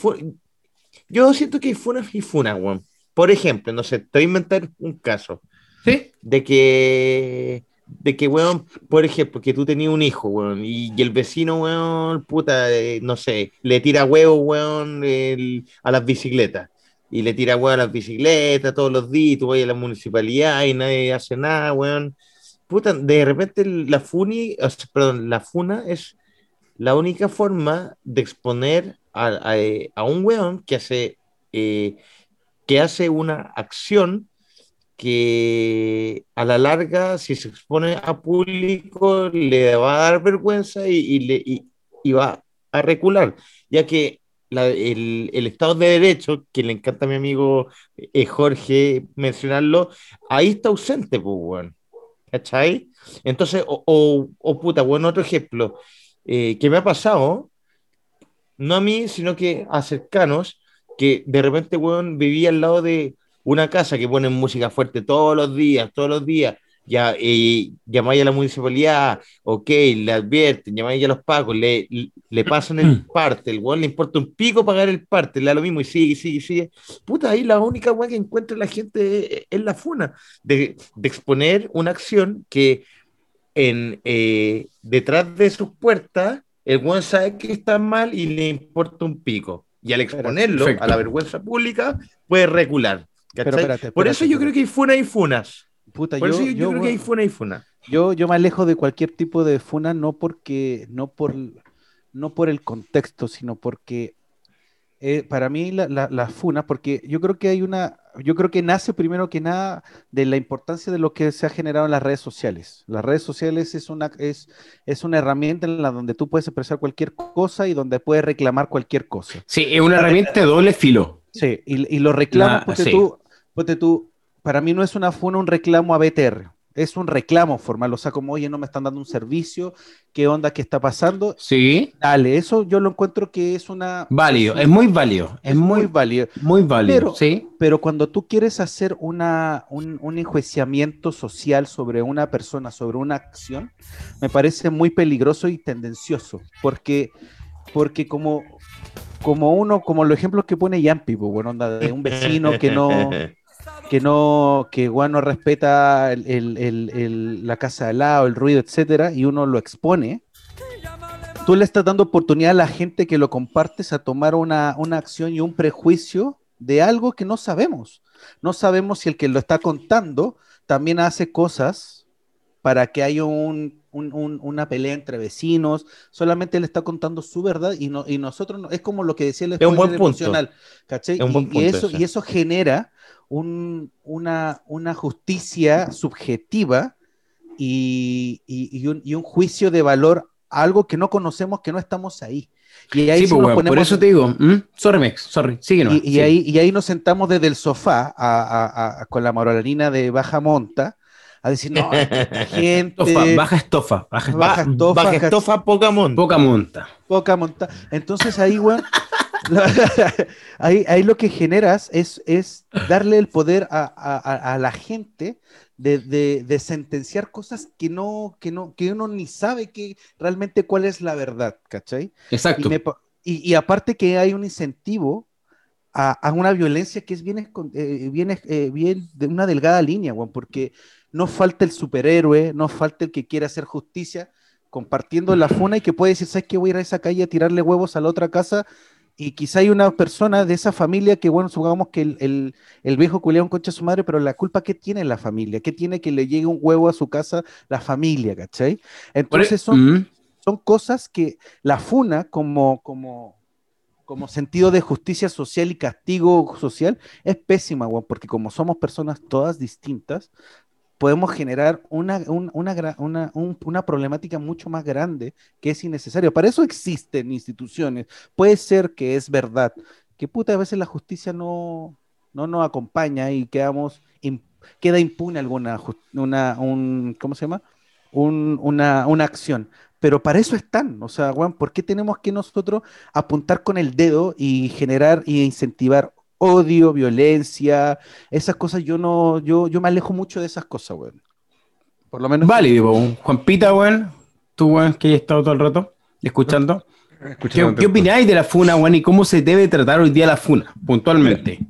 yo siento que hay funas y funas, weón. Por ejemplo, no sé, te voy a inventar un caso Sí. de que, de que, weón, por ejemplo, que tú tenías un hijo, weón, y, el vecino, weón, puta, eh, no sé, le tira huevo, weón, el- a las bicicletas. Y le tira huevo a las bicicletas todos los días, tú vas a la municipalidad y nadie hace nada, weón. Puta, de repente la funi, perdón, la funa es la única forma de exponer a, a, a un weón que hace, eh, que hace una acción que a la larga, si se expone a público, le va a dar vergüenza y, le, y, va a recular, ya que el, el Estado de Derecho, que le encanta a mi amigo eh, Jorge mencionarlo, ahí está ausente, pues, weón. ¿Cachai? Entonces, o, o, o puta, bueno, otro ejemplo eh, que me ha pasado, no a mí, sino que a cercanos, que de repente, weón, vivía al lado de una casa que ponen música fuerte todos los días, todos los días, ya eh, llamáis a la municipalidad, ok, le advierten, llamáis a los pacos, le, le pasan el parte, el weón le importa un pico pagar el parte, le da lo mismo y sigue, sigue, sigue. Puta, ahí la única weón que encuentra la gente es, es la funa, de, de exponer una acción que en, eh, detrás de sus puertas, el weón sabe que está mal y le importa un pico. Y al exponerlo Perfecto. a la vergüenza pública, puede recular. ¿Cachai? Pero espérate, Por espérate, eso yo creo que hay funas y funas. Puta, Por yo, eso yo, yo yo, creo que hay funas y funas. Yo, yo me alejo de cualquier tipo de funa, no porque, no por, no por el contexto, sino porque eh, para mí la, la, la funa, porque yo creo que hay una, yo creo que nace primero que nada de la importancia de lo que se ha generado en las redes sociales. Las redes sociales es una, es, es una herramienta en la donde tú puedes expresar cualquier cosa y donde puedes reclamar cualquier cosa. Sí, es una herramienta de doble filo. Sí, y, y los reclamos, La- ponte sí. tú, ponte tú, para mí no es una funa, un reclamo a BTR, es un reclamo formal, o sea, como, oye, no me están dando un servicio, ¿qué onda, qué está pasando? Sí, Dale, eso yo lo encuentro que es una... válido, es, es muy válido, es muy, válido. muy válido, Pero- sí. Pero cuando tú quieres hacer una, un, un enjuiciamiento social sobre una persona, sobre una acción, me parece muy peligroso y tendencioso, porque, porque como, como uno, como los ejemplos que pone Yampi, pues, bueno, onda de un vecino que no, que no, que no respeta el- el- el- el- la casa de al lado, el ruido, etcétera, y uno lo expone, tú le estás dando oportunidad a la gente que lo compartes a tomar una, una acción y un prejuicio de algo que no sabemos. No sabemos si el que lo está contando también hace cosas para que haya un, un- un- una pelea entre vecinos, solamente le está contando su verdad y, no, y nosotros, no, es como lo que decía el Es un buen punto. emocional, ¿cachai? Es un Y- buen y, punto eso, ese. y eso genera un- una, una justicia subjetiva y, y- y un, y un juicio de valor a algo que no conocemos, que no estamos ahí. Y ahí Sí, sí pues, nos weón, por ponemos- eso te digo, ¿mm? sorry, Mex, sorry, sigue nomás, y, sí. ahí, y ahí nos sentamos desde el sofá a- a- a- con la moralina de baja monta a decir, no, gente, Estofa, baja estofa, baja estofa, baja estofa, Baja estofa, poca monta. poca monta. poca monta. Entonces ahí, weón, ahí, ahí lo que generas es, es darle el poder a, a- a- la gente de, de- de sentenciar cosas que no, que no, que uno ni sabe que realmente cuál es la verdad, ¿cachai? Y, Exacto. me pa- y- y aparte que hay un incentivo a, a una violencia que es bien, eh, bien, eh, bien de una delgada línea, weón, porque no falta el superhéroe, no falta el que quiere hacer justicia compartiendo la funa y que puede decir, ¿sabes qué? Voy a ir a esa calle a tirarle huevos a la otra casa y quizá hay una persona de esa familia que, bueno, supongamos que el, el, el viejo culea un concha a su madre, pero la culpa, ¿qué tiene la familia? ¿Qué tiene que le llegue un huevo a su casa la familia, ¿cachai? Por e- Entonces son, Mm, son cosas que la funa como, como, como sentido de justicia social y castigo social es pésima, weón, porque como somos personas todas distintas, podemos generar una, un- una, una, un- una problemática mucho más grande que es innecesario. Para eso existen instituciones. Puede ser que es verdad, que puta, a veces la justicia no, no nos acompaña y quedamos, queda impune alguna, una, un, ¿cómo se llama? Un- una, una acción. Pero para eso están, o sea, weón, ¿por qué tenemos que nosotros apuntar con el dedo y generar y incentivar odio, violencia, esas cosas? Yo no, yo, yo me alejo mucho de esas cosas, weón. Por lo menos. Válido, po. Juanpita, weón. Tú, weón, que has estado todo el rato escuchando. ¿Qué, qué opináis de la funa, weón? ¿Y cómo se debe tratar hoy día la funa, puntualmente?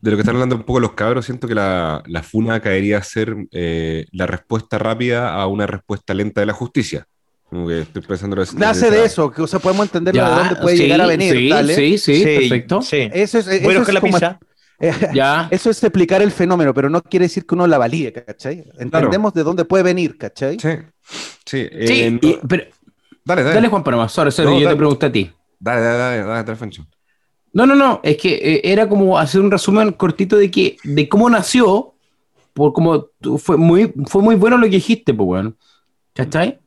De lo que están hablando un poco los cabros, siento que la, la funa caería a ser eh, la respuesta rápida a una respuesta lenta de la justicia. Como que estoy pensando en Nace de eso, que o sea, podemos entender de dónde puede sí, llegar a venir, Sí, dale. sí, sí, perfecto. Sí. Eso es, eso Bueno, es con la como- pizza. Ya. eso es explicar el fenómeno, pero no quiere decir que uno la valide, ¿cachai? Entendemos de dónde puede venir, ¿cachai? Sí, sí. eh, Sí, no- y- pero dale, dale, dale, Juan Panamá, sorry, sorry, No, yo dale. te pregunté a ti. dale, dale, dale, dale, dale, Fancho. No, no, no, es que eh, era como hacer un resumen cortito de que de cómo nació, por como fue muy fue muy bueno lo que dijiste, pues bueno. ¿Cachai?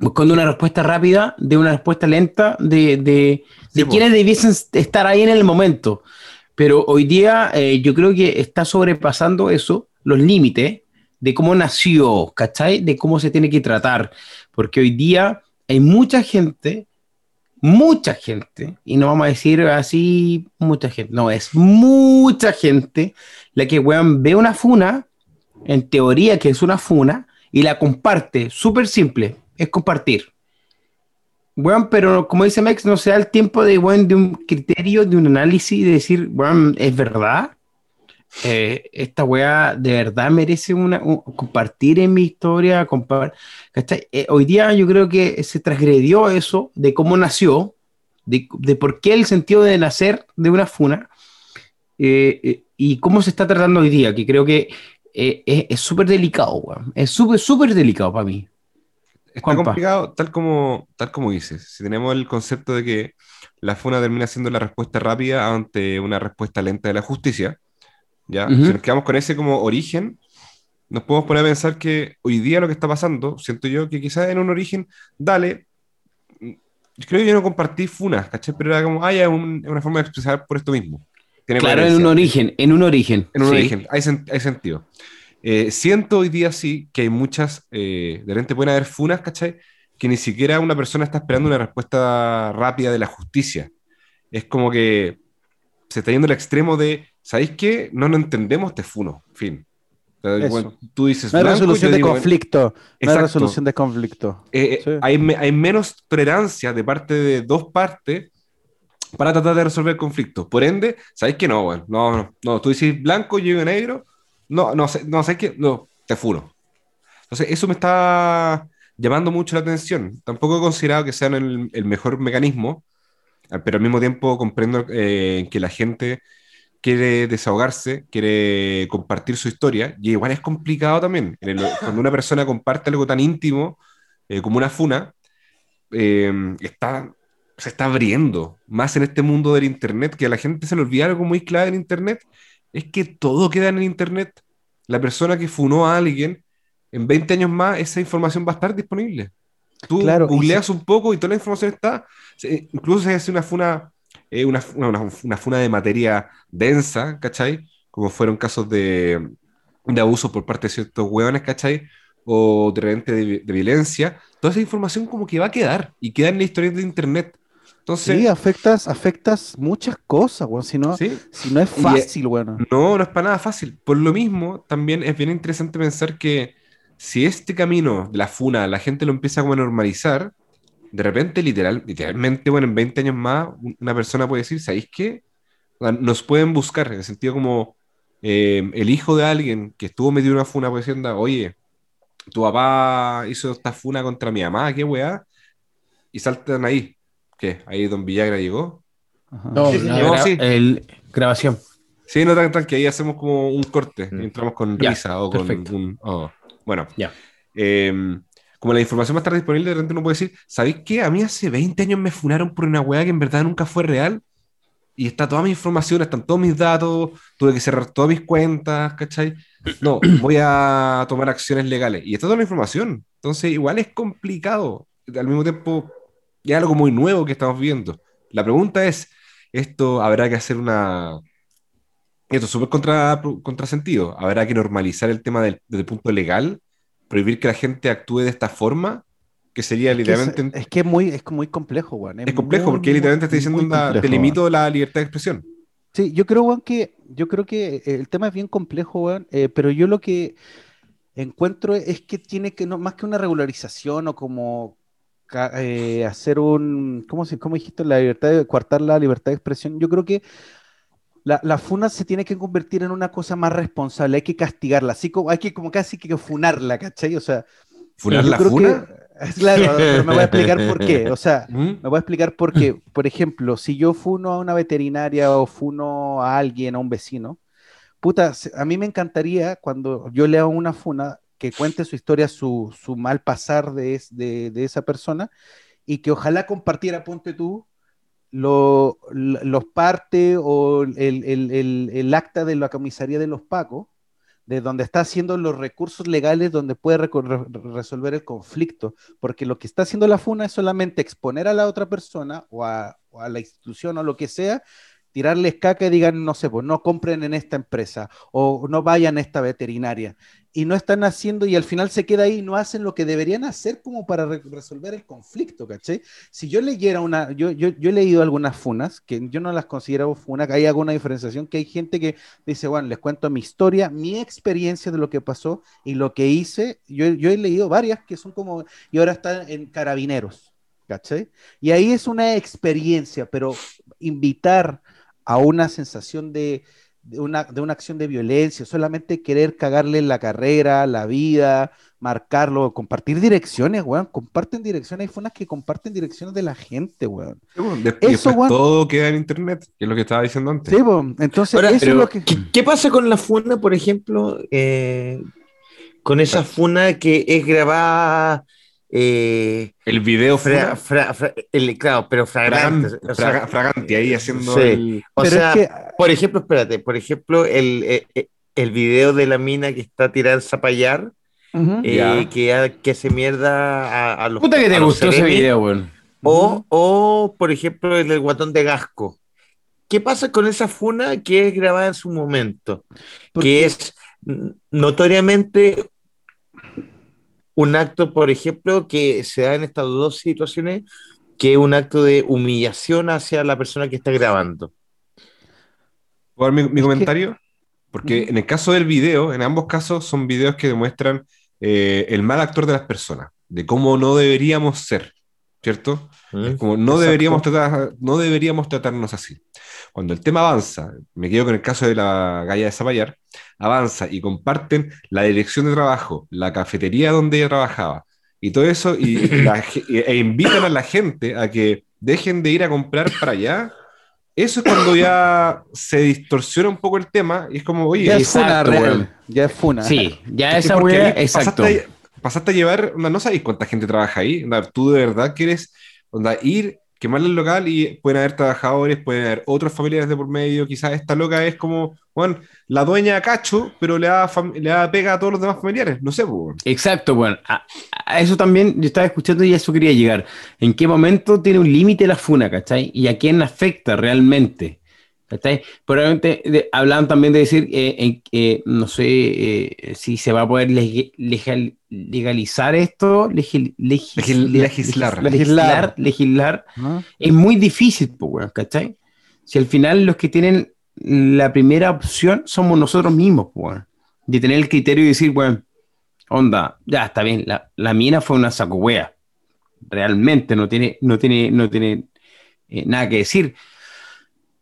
Buscando una respuesta rápida, de una respuesta lenta, de, de, Sí, de quienes debiesen estar ahí en el momento. Pero hoy día eh, yo creo que está sobrepasando eso, los límites de cómo nació, ¿cachai? De cómo se tiene que tratar. Porque hoy día hay mucha gente mucha gente, y no vamos a decir así mucha gente, no, es mucha gente la que, weón, ve una funa, en teoría que es una funa, y la comparte, súper simple, es compartir. Weón, pero como dice Mex, no se da el tiempo de, weón, de un criterio, de un análisis, de decir, weón, ¿es verdad? Eh, esta weá de verdad merece una, un- compartir en mi historia, compar-. Eh, hoy día yo creo que se transgredió eso de cómo nació, de, de por qué el sentido de nacer de una funa eh, eh, y cómo se está tratando hoy día, que creo que es súper delicado. Es súper, súper delicado para mí. Está Juanpa. complicado, tal como, tal como dices. Si tenemos el concepto de que la funa termina siendo la respuesta rápida ante una respuesta lenta de la justicia, ¿ya? Ujú. Si nos quedamos con ese como origen, nos podemos poner a pensar que hoy día lo que está pasando, siento yo que quizás en un origen, dale, yo creo que yo no compartí funas, ¿cachai? Pero era como, ah, ya, un- una forma de expresar por esto mismo. Tiene Claro, en un origen, en un origen. En un sí. origen, hay, sen- hay sentido. Eh, siento hoy día sí que hay muchas, eh, de repente pueden haber funas, ¿cachai? Que ni siquiera una persona está esperando una respuesta rápida de la justicia. Es como que se está yendo al extremo de, ¿sabéis qué? No lo entendemos, te funo. Fin. Eso. bueno, tú dices No hay resolución de digo, conflicto. No hay resolución de conflicto. eh, eh, Sí. hay, hay menos tolerancia de parte de dos partes para tratar de resolver conflictos. Por ende, ¿sabéis que no, weón? No, no, no, tú dices blanco, yo digo negro, no, no, sé, no, ¿sabes qué? No, te furo. Entonces, eso me está llamando mucho la atención. Tampoco he considerado que sean el, mejor mecanismo, eh, pero al mismo tiempo comprendo eh, que la gente quiere desahogarse, quiere compartir su historia, y igual es complicado también. Cuando una persona comparte algo tan íntimo eh, como una funa, eh, está, se está abriendo más en este mundo del Internet, que a la gente se le olvida algo muy clave en Internet, es que todo queda en el Internet. La persona que funó a alguien, en 20 años más, esa información va a estar disponible. Tú Claro, y googleas un poco y toda la información está, incluso se hace una funa, eh, una, una, una- una funa de materia densa, ¿cachai? Como fueron casos de, de abuso por parte de ciertos hueones, ¿cachai? O de repente de, de violencia. Toda esa información como que va a quedar y queda en la historia de Internet. Entonces, Sí, afectas, afectas muchas cosas, weón. Si no, ¿sí? si no es fácil, weón. No, no es para nada fácil. Por lo mismo, también es bien interesante pensar que si este camino de la funa la gente lo empieza como a normalizar, de repente, literal, literalmente, bueno, en 20 años más, un- una persona puede decir, ¿sabéis qué? Nos pueden buscar, en el sentido como eh, el hijo de alguien que estuvo metido en una funa puede decir, oye, tu papá hizo esta funa contra mi mamá, qué weá, y saltan ahí. ¿Qué? Ahí Don Villagra llegó. Ajá. No, Sí, no, sí. el- grabación. Sí, no tan tranqui, ahí hacemos como un corte, y Mm. entramos con Ya, risa o con perfecto. un... oh, Bueno, Ya. eh, como la información va a estar disponible, de repente uno puede decir, ¿sabéis qué? A mí hace 20 años me funaron por una weá que en verdad nunca fue real. y está toda mi información, están todos mis datos, tuve que cerrar todas mis cuentas, ¿cachai? No, voy a tomar acciones legales. Y está toda la información. Entonces, igual es complicado. Al mismo tiempo, es algo muy nuevo que estamos viendo. La pregunta es, ¿esto habrá que hacer una... Esto es súper contra, contrasentido. ¿Habrá que normalizar el tema del, desde el punto legal? ¿Prohibir que la gente actúe de esta forma? que sería literalmente. Es, que es muy, es muy complejo, Juan. Es, complejo porque literalmente está diciendo te limito la libertad de expresión. Sí, yo creo, Juan, que yo creo que el tema es bien complejo, Juan, eh, pero yo lo que encuentro es que tiene que, no, más que una regularización o como eh, hacer un, ¿cómo, ¿cómo dijiste? La libertad de coartar la libertad de expresión. Yo creo que la, la, funa se tiene que convertir en una cosa más responsable, hay que castigarla, así como, hay que como casi que funarla, ¿cachai? O sea, ¿Funar la funa? Claro, pero me voy a explicar por qué. O sea, ¿Mm? me voy a explicar por qué. Por ejemplo, si yo funo a una veterinaria o funo a alguien, a un vecino, puta, a mí me encantaría cuando yo leo una funa que cuente su historia, su, su mal pasar de, de, de, esa persona y que ojalá compartiera, ponte tú, lo, los parte o el, el, el, el, acta de la comisaría de los Pacos de donde está haciendo los recursos legales donde puede resolver el conflicto, porque lo que está haciendo la FUNA es solamente exponer a la otra persona o a, o a la institución o lo que sea tirarles caca y digan, no sé, pues no compren en esta empresa o no vayan a esta veterinaria. Y no están haciendo y al final se queda ahí y no hacen lo que deberían hacer como para resolver el conflicto, ¿caché? Si yo leyera una, yo, yo, yo, he leído algunas funas, que yo no las considero funas, hay alguna diferenciación, que hay gente que dice, bueno, les cuento mi historia, mi experiencia de lo que pasó y lo que hice. Yo, yo he leído varias que son como, y ahora están en carabineros, ¿caché? Y ahí es una experiencia, pero invitar a una sensación de, una, de una acción de violencia, solamente querer cagarle la carrera, la vida, marcarlo, compartir direcciones, weón. Comparten direcciones, hay fonas que comparten direcciones de la gente, weón. eso, todo queda en internet, que es lo que estaba diciendo antes. Sí, entonces eso es lo que... ¿qué, pasa con la funa, por ejemplo? Eh, con esa funa que es grabada eh, el video fra, el, claro, pero fragante. fragante, ahí haciendo O sea, por ejemplo, espérate, por ejemplo, el, el, eh, el, video de la mina que está tirada en Zapallar, eh, que, que hace mierda a, a los. Puta que te gustó ese video, weón. O, o, por ejemplo, el del guatón de Gasco. ¿Qué pasa con esa funa que es grabada en su momento? Que es notoriamente un acto, por ejemplo, que se da en estas dos situaciones, que es un acto de humillación hacia la persona que está grabando. ¿Puedo dar mi, comentario? Porque en el caso del video, en ambos casos son videos que demuestran eh, el mal actor de las personas, de cómo no deberíamos ser, ¿cierto? como no deberíamos, tratar, no deberíamos tratarnos así. Cuando el tema avanza, me quedo con el caso de la galla de Zapallar, avanza y comparten la dirección de trabajo, la cafetería donde ella trabajaba y todo eso, y, e invitan a la gente a que dejen de ir a comprar para allá. Eso es cuando ya se distorsiona un poco el tema y es como, oye, ya es funa real, ya es funa. Sí, ya esa weá, exacto. Pasaste a, llevar, no sabéis cuánta gente trabaja ahí, tú de verdad quieres ir quemarle el local y pueden haber trabajadores, pueden haber otros familiares de por medio. Quizás esta loca es como, bueno, la dueña cacho, pero le da, le da pega a todos los demás familiares. No sé, pues. Exacto, bueno. A, eso también yo estaba escuchando y a eso quería llegar. ¿En qué momento tiene un límite la funa, cachai? ¿Y a quién afecta realmente? Probablemente hablaban también de decir, eh, eh, no sé eh, si se va a poder legalizar esto, legislar. Legislar, legislar. Es muy difícil, pues, ¿cachai? Si al final los que tienen la primera opción somos nosotros mismos, pues, de tener el criterio y decir, bueno, onda, ya está bien, la, la mina fue una saco Realmente no tiene, no tiene, no tiene nada que decir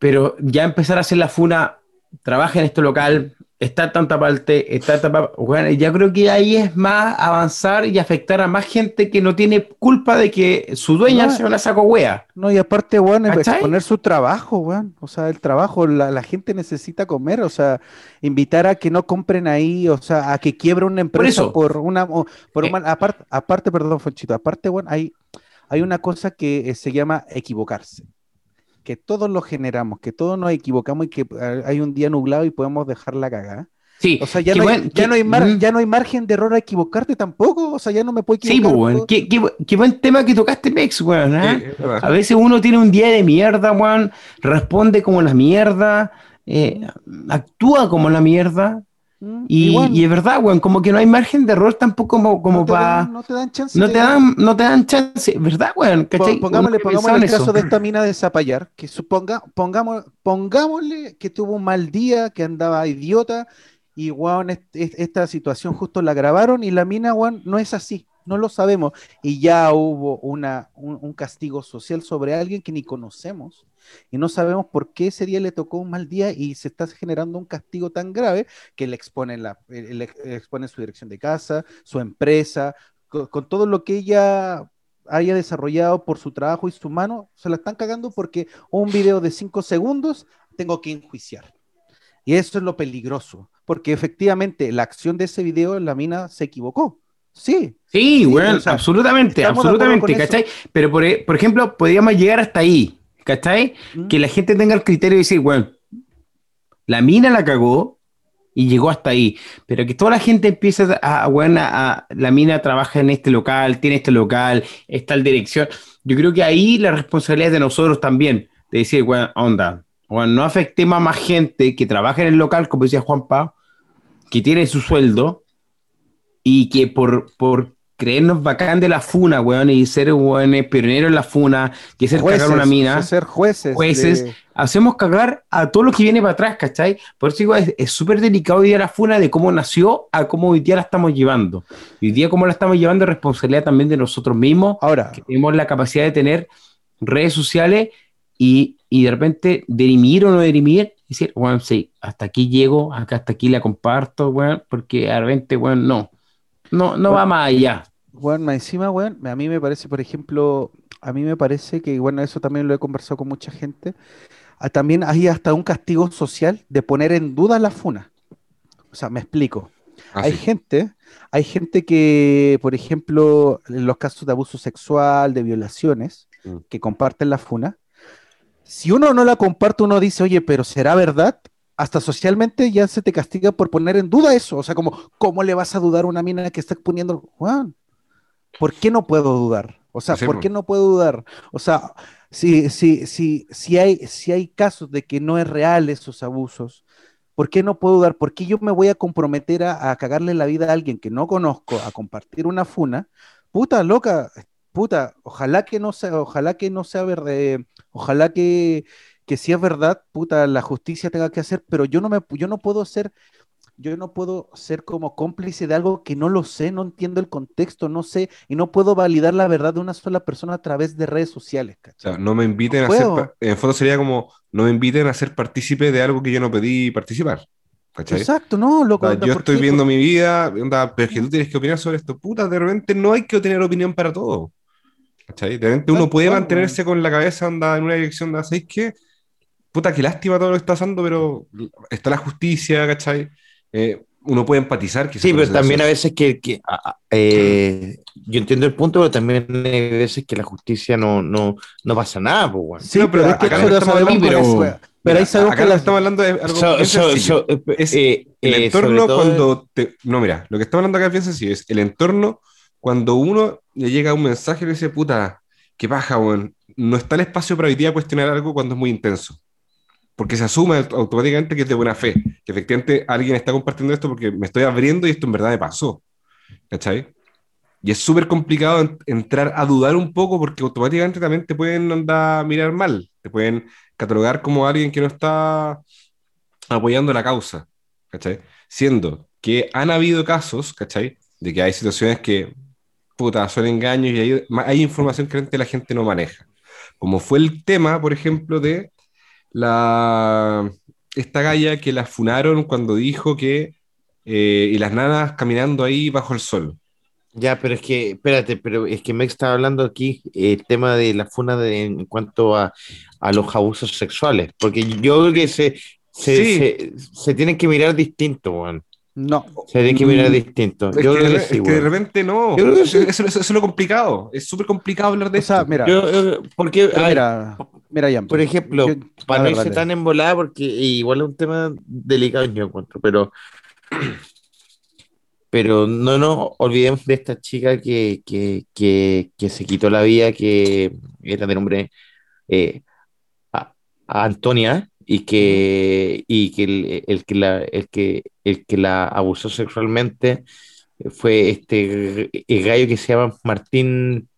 pero ya empezar a hacer la funa, trabaja en este local, está tanta parte, está tanta bueno, ya creo que ahí es más avanzar y afectar a más gente que no tiene culpa de que su dueña se sea una saco wea. No, y aparte, bueno, exponer su trabajo, weón. O sea, el trabajo, la, gente necesita comer, o sea, invitar a que no compren ahí, o sea, a que quiebre una empresa por, una, por eh. aparte, aparte, perdón, Fonchito, aparte, bueno, hay, hay una cosa que eh, se llama equivocarse que todos lo generamos, que todos nos equivocamos y que eh, hay un día nublado y podemos dejar la cagada. Sí, O sea, ya, no, buen- hay, qué- ya, no hay mar- mm. ya no hay margen de error a equivocarte tampoco. O sea, ya no me puedo Sí, equivocar. pues, weón. todo. Qué, qué bu- qué buen tema que tocaste, Mex, weón. Sí, verdad. A veces uno tiene un día de mierda, weón. Responde como la mierda. eh, actúa como la mierda. Mm, Y, bueno, y es verdad, weón. Como que no hay margen de error tampoco como, como no, para. no te dan chance. No te dan, no te dan chance, ¿verdad, weón? Pongámosle, pongámosle el caso de esta mina de Zapallar, que suponga, pongamos, pongámosle que tuvo un mal día, que andaba idiota, y weón, est- est- esta situación justo la grabaron, y la mina, weón, no es así, no lo sabemos, y ya hubo una, un, castigo social sobre alguien que ni conocemos, y no sabemos por qué ese día le tocó un mal día y se está generando un castigo tan grave que le expone, la, eh, expone su dirección de casa, su empresa, con, con todo lo que ella haya desarrollado por su trabajo y su mano, se la están cagando porque un video de cinco segundos tengo que enjuiciar. Y eso es lo peligroso, porque efectivamente la acción de ese video, la mina se equivocó. Sí, Sí, Sí, weón, o sea, absolutamente, absolutamente, eso. ¿cachai? Pero por, e- por ejemplo, podríamos llegar hasta ahí, ¿cachai? ¿Mm? Que la gente tenga el criterio de decir, weón, la mina la cagó y llegó hasta ahí. Pero que toda la gente empiece a, weón, a- a- la mina trabaja en este local, tiene este local, está en dirección. Yo creo que ahí la responsabilidad es de nosotros también, de decir, weón, onda, weón, no afectemos a más gente que trabaja en el local, como decía Juanpa, que tiene su sueldo y que por, por creernos bacán de la funa, weón, y ser, weón, pioneros en la funa, que ser jueces, cagar una mina, ser jueces. jueces, de- hacemos cagar a todo lo que viene para atrás, ¿cachai? Por eso digo, es súper delicado hoy día la funa de cómo nació a cómo hoy día la estamos llevando. Y hoy día cómo la estamos llevando es responsabilidad también de nosotros mismos, Ahora, que tenemos la capacidad de tener redes sociales y, y de repente derimir o no derimir, decir, bueno, sí, hasta aquí llego, acá hasta aquí la comparto, weón, porque de repente, weón, no, no, no va más allá. Bueno, más encima, weón, a mí me parece, por ejemplo, a mí me parece que, bueno, eso también lo he conversado con mucha gente, ah, también hay hasta un castigo social de poner en duda la funa. O sea, me explico. Ah, Hay sí. gente, hay gente que, por ejemplo, en los casos de abuso sexual, de violaciones, Mm. que comparten la funa, si uno no la comparte, uno dice, oye, pero ¿será verdad? Hasta socialmente ya se te castiga por poner en duda eso. O sea, como, ¿cómo le vas a dudar a una mina que está exponiendo? Juan, ¿por qué no puedo dudar? O sea, ¿por po. qué no puedo dudar? O sea, si, si, si, si, hay, si hay casos de que no es real esos abusos, ¿por qué no puedo dudar? ¿Por qué yo me voy a comprometer a, a cagarle la vida a alguien que no conozco, a compartir una funa? Puta, loca, puta, ojalá que no sea, ojalá que no sea verdad, ojalá que, que si es verdad, puta, la justicia tenga que hacer, pero yo no me, yo no puedo ser, yo no puedo ser como cómplice de algo que no lo sé, no entiendo el contexto, no sé, y no puedo validar la verdad de una sola persona a través de redes sociales, O ¿cachai? sea, no me inviten No a ser, puedo. pa- en el fondo sería como, no me inviten a ser partícipe de algo que yo no pedí participar. ¿Cachai? Exacto, no, loco. Yo ¿por estoy qué? viendo mi vida, onda, pero es que tú tienes que opinar sobre esto. Puta, de repente no hay que tener opinión para todo. ¿Cachai? De repente uno puede mantenerse con la cabeza onda, en una dirección de, ¿sabéis qué? Puta, qué lástima todo lo que está pasando, pero está la justicia, ¿cachai? Eh, uno puede empatizar. quizás Sí, pero también a veces que, que, eh, yo entiendo el punto, pero también hay veces que la justicia no, no, no pasa nada, pues, weón. Sí, No, pero pero, es que acá lo estamos hablando, con pero- ahí sabemos acá que lo que las- estamos hablando es algo So- bien so- so, eh, Es eh, El eh, entorno cuando te... No, mira, lo que estamos hablando acá es bien sencillo. Es el entorno cuando uno le llega un mensaje y le dice, puta, qué paja, weón. No está el espacio para hoy día cuestionar algo cuando es muy intenso. Porque se asume automáticamente que es de buena fe. Que efectivamente alguien está compartiendo esto porque me estoy abriendo y esto en verdad me pasó. ¿Cachai? Y es súper complicado en- entrar a dudar un poco porque automáticamente también te pueden andar a mirar mal. Te pueden catalogar como alguien que no está apoyando la causa. ¿Cachai? Siendo que han habido casos, ¿cachai? De que hay situaciones que, puta, son engaños y hay, hay información que la gente no maneja. Como fue el tema, por ejemplo, de la, esta galla que la funaron cuando dijo que, eh, y las nanas caminando ahí bajo el sol. Ya, pero es que, espérate, pero es que me estaba hablando aquí eh, el tema de la funa de, en cuanto a, a los abusos sexuales, porque yo creo que se, se, Sí. se, se tienen que mirar distinto, weón. No, Se tienen que mirar Mm, distinto. Es, Yo que, creo de- que sí, es que de repente no. Yo creo que Eso, sí. eso- eso- eso es lo complicado. Es súper complicado hablar de o sea, mira, Yo- yo- porque, mira, Mira, ya. Por ejemplo, yo- para no irse tan embolada, porque igual es un tema delicado, yo encuentro, pero, pero no nos olvidemos de esta chica que, que, que, que se quitó la vida, que era de nombre eh, a- a Antonia, y que, y que el, el que la, el que, el que la abusó sexualmente fue este el gallo que se llama Martín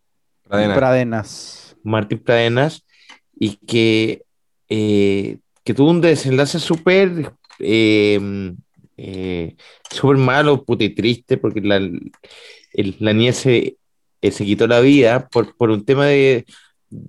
Pradena. Pradenas. Martín Pradenas y que, eh, que tuvo un desenlace súper eh, eh, súper malo, puta y triste, porque la, el- la niña se, eh, se quitó la vida por, por un tema de,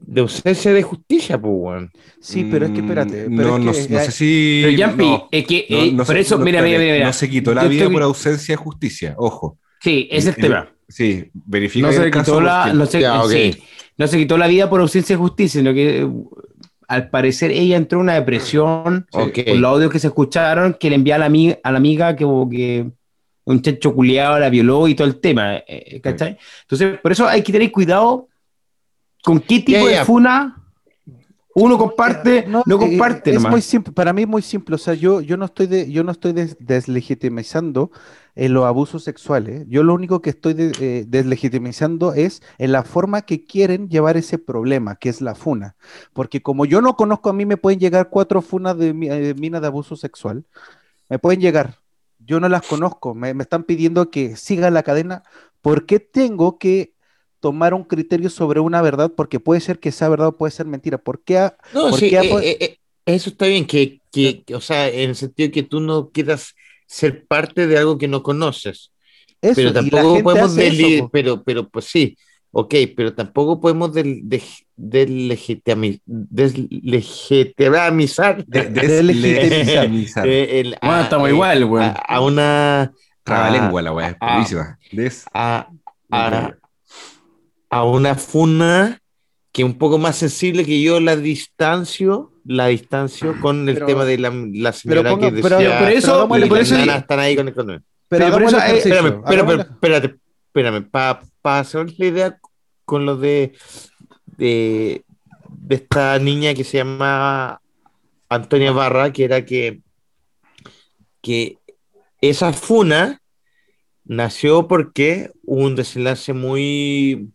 de ausencia de justicia, pues, weón. Sí, pero es que espérate. Mm, pero No, es no, que, no sé si. Pero Yampi, no, es que eh, no por eso, no, mira, mira, mira, mira. No se quitó la vida estoy- por ausencia de justicia, ojo. Sí, ese es el Eh, tema. Sí, verifica No el se, caso quitó la, porque- no, se, Ya, ok. sí, no se quitó la vida por ausencia de justicia, sino que eh, al parecer ella entró en una depresión Ok. por los audios que se escucharon que le envía a la amiga, a la amiga que, que un chacho culiado la violó y todo el tema, eh, ¿cachai? Entonces, por eso hay que tener cuidado con qué tipo de funa uno comparte, no, eh, comparte es nomás. muy simple, para mí es muy simple, o sea, yo, yo no estoy de, yo no estoy des- deslegitimizando eh, los abusos sexuales, yo lo único que estoy de- eh, deslegitimizando es en la forma que quieren llevar ese problema, que es la funa, porque como yo no conozco, a mí me pueden llegar cuatro funas de mi- eh, mina de abuso sexual, me pueden llegar, yo no las conozco, me, me están pidiendo que siga la cadena, ¿por qué tengo que tomar un criterio sobre una verdad? Porque puede ser que sea verdad o puede ser mentira, ¿por qué a- No, ¿Por sí, qué eh, eh, eh, eso está bien, que, que, que, o sea, en el sentido que tú no quieras ser parte de algo que no conoces. Eso, pero tampoco podemos eso, pero, pero pues sí, ok, pero tampoco podemos del, de, deslegitimi- deslegitimizar De- Deslegitimizar. eh, el- Bueno, a- estamos eh, igual, a, weón. a una Trabalengua la weá, buenísima. Des- a, a, a una funa que un poco más sensible que yo la distancio, la distancio con el Pero- tema de la, la señora ponga- que pero- decía pero eso- por eso- nanas están ahí con el con- Pero, Pero por eso, eh, Espérame, espérame, espérate, espérame, para hacer la idea con lo de, de, de esta niña que se llama Antonia Barra, que era que, que esa funa nació porque hubo un desenlace muy,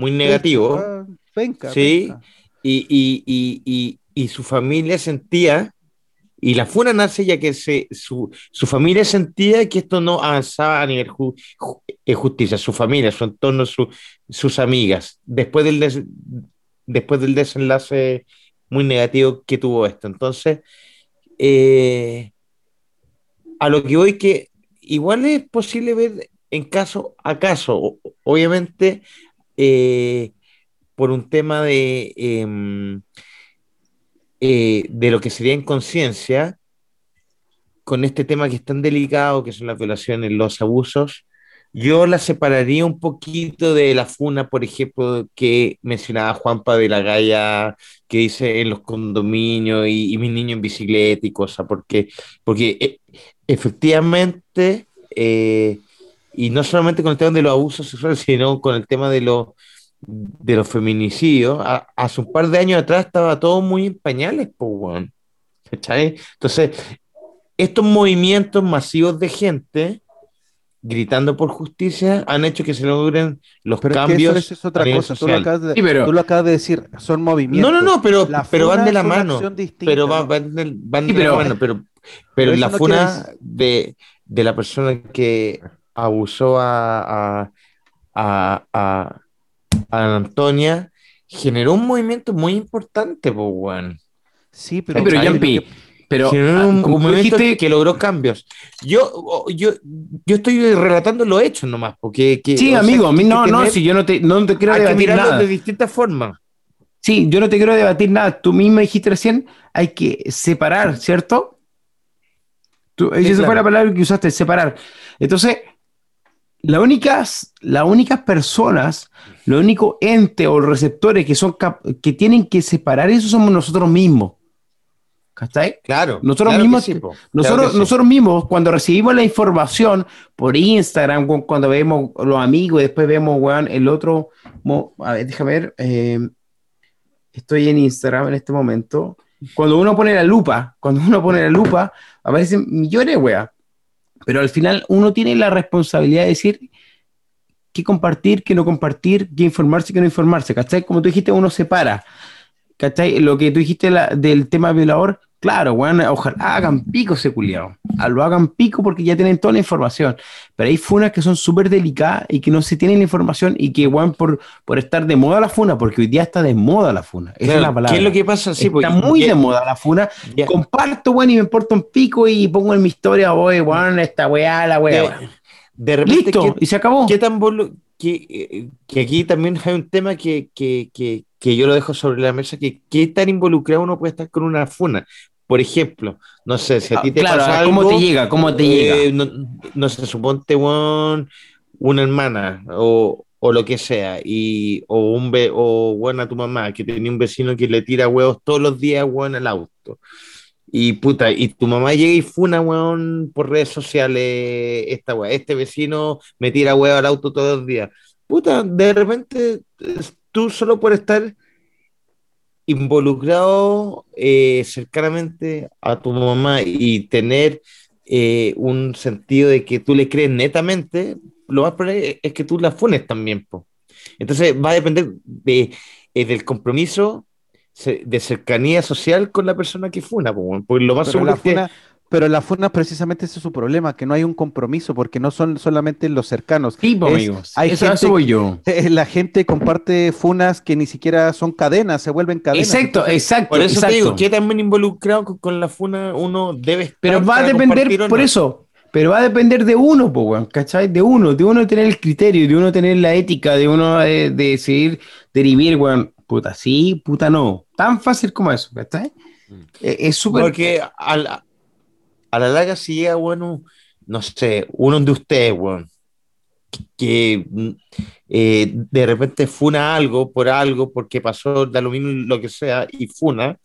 muy negativo Venga, Sí. y, y, y, y, y su familia sentía, y la funa nace ya que se, su, su familia sentía que esto no avanzaba a nivel ju- ju- eh, justicia, su familia, su entorno, su- sus amigas, después del, des- después del desenlace muy negativo que tuvo esto. Entonces, eh, a lo que voy que igual es posible ver en caso a caso, obviamente, eh, por un tema de, em, eh, de lo que sería inconsciencia, con este tema que es tan delicado, que son las violaciones, los abusos, yo la separaría un poquito de la funa, por ejemplo, que mencionaba Juanpa de la Gaya, que dice en los condominios y, y mis niños en bicicleta y cosas, porque, porque eh, efectivamente, eh, y no solamente con el tema de los abusos sexuales, sino con el tema de los de los feminicidios, a- hace un par de años atrás estaba todo muy en pañales, pues. ¿Cachai? Entonces, estos movimientos masivos de gente gritando por justicia han hecho que se logren los Pero es que cambios. eso es otra cosa. Tú lo, acabas de, Sí, pero- tú lo acabas de decir, son movimientos. No, no, no, pero, pero van de la mano. Pero va- ¿no? van, de, van Sí, de la pero- mano, pero, pero Pero la no funa quiere de, de la persona que abusó a, a, a, a- a Antonia generó un movimiento muy importante, pues, weón. Sí, pero, Sí, pero que- pero Generó ah, un, como un tú movimiento dijiste, que logró cambios. Yo, yo, yo estoy relatando los hechos nomás, porque que, sí, sea, amigo, a mí no, no, si yo no te, no te quiero que debatir nada. de distintas formas. Sí, yo no te quiero debatir nada. Tú mismo dijiste recién, hay que separar, ¿cierto? Tú, esa claro. fue la palabra que usaste, separar. Entonces, las únicas, las únicas personas, los únicos entes o receptores que son que tienen que separar eso somos nosotros mismos. ¿Cachai? Claro. Nosotros claro mismos- sí. Nosotros, sí. nosotros mismos, cuando recibimos la información por Instagram, cu- cuando vemos los amigos y después vemos, weón, el otro, a ver, déjame ver, eh, estoy en Instagram en este momento, cuando uno pone la lupa, cuando uno pone la lupa, aparecen millones weas. Pero al final uno tiene la responsabilidad de decir qué compartir, qué no compartir, qué informarse, qué no informarse. ¿Cachai? Como tú dijiste, uno se para. ¿Cachai? Lo que tú dijiste la- del tema violador, claro, weón, ojalá hagan pico ese culiao. Ah, Lo hagan pico porque ya tienen toda la información. Pero hay funas que son súper delicadas y que no se tienen la información y que, weón, por, por estar de moda la funa, porque hoy día está de moda la funa. Esa es Claro, la palabra. ¿Qué es lo que pasa? Sí, está pues, muy ya- de moda la funa. ya- Comparto, weón, y me importa un pico y pongo en mi historia, oye, weón, esta weá, la weá. de, de repente, Listo, ¿qué- y se acabó. ¿Qué tan que, eh, que aquí también hay un tema que, que, que, que yo lo dejo sobre la mesa, que qué tan involucrado uno puede estar con una funa. Por ejemplo, no sé, si a ti te claro, pasa ¿cómo algo, te llega? ¿Cómo te eh, llega? No, no sé, suponte weón, una hermana o, o lo que sea, y, o un ve, o bueno, a tu mamá, que tenía un vecino que le tira huevos todos los días, weón, al auto. Y puta, y tu mamá llega y funa, weón, por redes sociales, esta weá, este vecino me tira huevos al auto todos los días. Puta, de repente, tú solo por estar involucrado eh, cercanamente a tu mamá y tener eh, un sentido de que tú le crees netamente, lo más probable es que tú la funes también, po. Entonces va a depender de, eh, del compromiso de cercanía social con la persona que funa, po, porque lo más Pero seguro la es que funa, pero la funa precisamente ese es su problema, que no hay un compromiso, porque no son solamente los cercanos. Sí, po, es- amigos. hay Eso, gente eso voy yo. Eh, La gente comparte funas que ni siquiera son cadenas, se vuelven cadenas. Exacto, exacto. por eso exacto. te digo, ¿qué también involucrado con, con la funa uno debe estar Pero va a depender, por no? eso, pero va a depender de uno, po, weón, ¿cachai? De uno, de uno tener el criterio, de uno tener la ética, de uno eh, de decidir derivir, weón, puta sí, puta no. Tan fácil como eso, ¿cachai? Mm. Eh, Es súper... Porque a la, a la larga si llega, bueno, no sé, uno de ustedes, weón, que mm, eh, de repente funa algo por algo, porque pasó, da lo mismo lo que sea, y funa,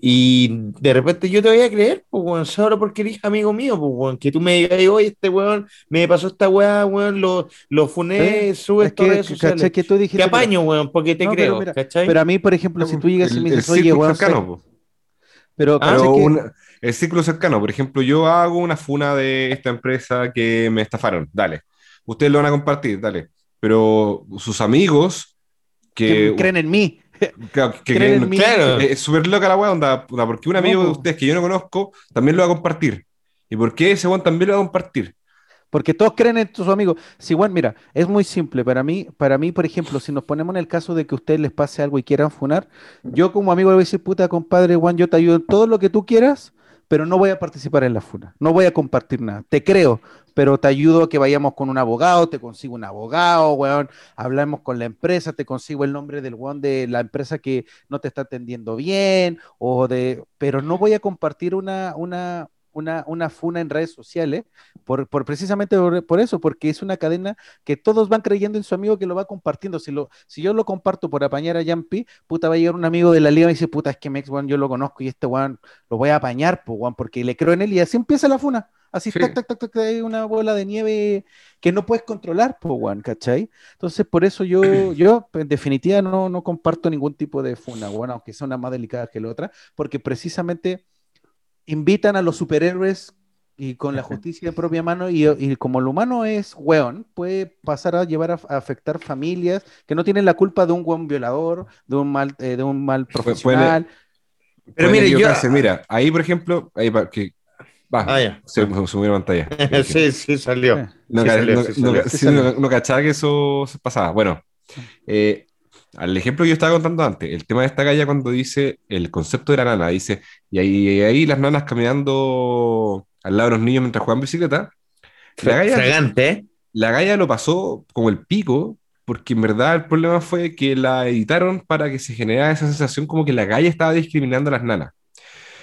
y de repente yo te voy a creer, pues, weón, solo porque eres amigo mío, pues, weón, que tú me digas, oye, este weón me pasó esta weá, weón, lo, lo funé, Eh, sube Es que, redes que tú dijiste, Te apaño, weón, porque te No, pero creo, mira, ¿cachai? pero a mí, por ejemplo, si tú llegas y me el, dices, oye, weón, cercano, soy- pero, Ah, ¿cachai Pero que- una- el círculo cercano, por ejemplo, yo hago una funa de esta empresa que me estafaron, dale. Ustedes lo van a compartir, dale. Pero sus amigos que, que creen en mí. que- que- creen en que- mí. Claro. es súper loca la weá, onda, puta, porque un amigo de ustedes que yo no conozco también lo va a compartir. ¿Y por qué ese weón también lo va a compartir? Porque todos creen en sus amigos. Si, bueno, mira, es muy simple. Para mí, para mí, por ejemplo, si nos ponemos en el caso de que a ustedes les pase algo y quieran funar, yo como amigo le voy a decir, puta, compadre, Juan, yo te ayudo en todo lo que tú quieras, pero no voy a participar en la funa. No voy a compartir nada. Te creo, pero te ayudo a que vayamos con un abogado, te consigo un abogado, weón, hablamos con la empresa, te consigo el nombre del weón de la empresa que no te está atendiendo bien, o de, pero no voy a compartir una, una, una, una funa en redes sociales por, por precisamente por, por eso, porque es una cadena que todos van creyendo en su amigo que lo va compartiendo. Si, lo, si yo lo comparto por apañar a Yampi, puta, va a llegar un amigo de la liga y dice, puta, es que Mex, yo lo conozco y este weón lo voy a apañar, pues, weón, porque le creo en él y así empieza la funa. Así, Sí. tac, tac, tac, tac, hay una bola de nieve que no puedes controlar, pues, weón, ¿cachai? Entonces, por eso yo, yo en definitiva, no, no comparto ningún tipo de funa, weón, aunque sea una más delicada que la otra, porque precisamente invitan a los superhéroes y con la justicia de propia mano y, y como el humano es weón, puede pasar a llevar a, a afectar familias que no tienen la culpa de un weón violador, de un mal, eh, de un mal puede- profesional. Pero Pueden mire, yo-. Mira, ahí por ejemplo, ahí pa- que, va, Ah, ya. se subió la pantalla. sí, sí, salió. Eh, No, Sí ca- salió, no- sí no- salió. sí, Sí salió. no- no cachaba que eso se pasaba. Bueno, eh, al ejemplo que yo estaba contando antes, el tema de esta galla cuando dice el concepto de la nana, dice, y ahí, y ahí las nanas caminando al lado de los niños mientras juegan bicicleta, la galla, Fragante, la galla lo pasó como el pico, porque en verdad el problema fue que la editaron para que se generara esa sensación como que la galla estaba discriminando a las nanas.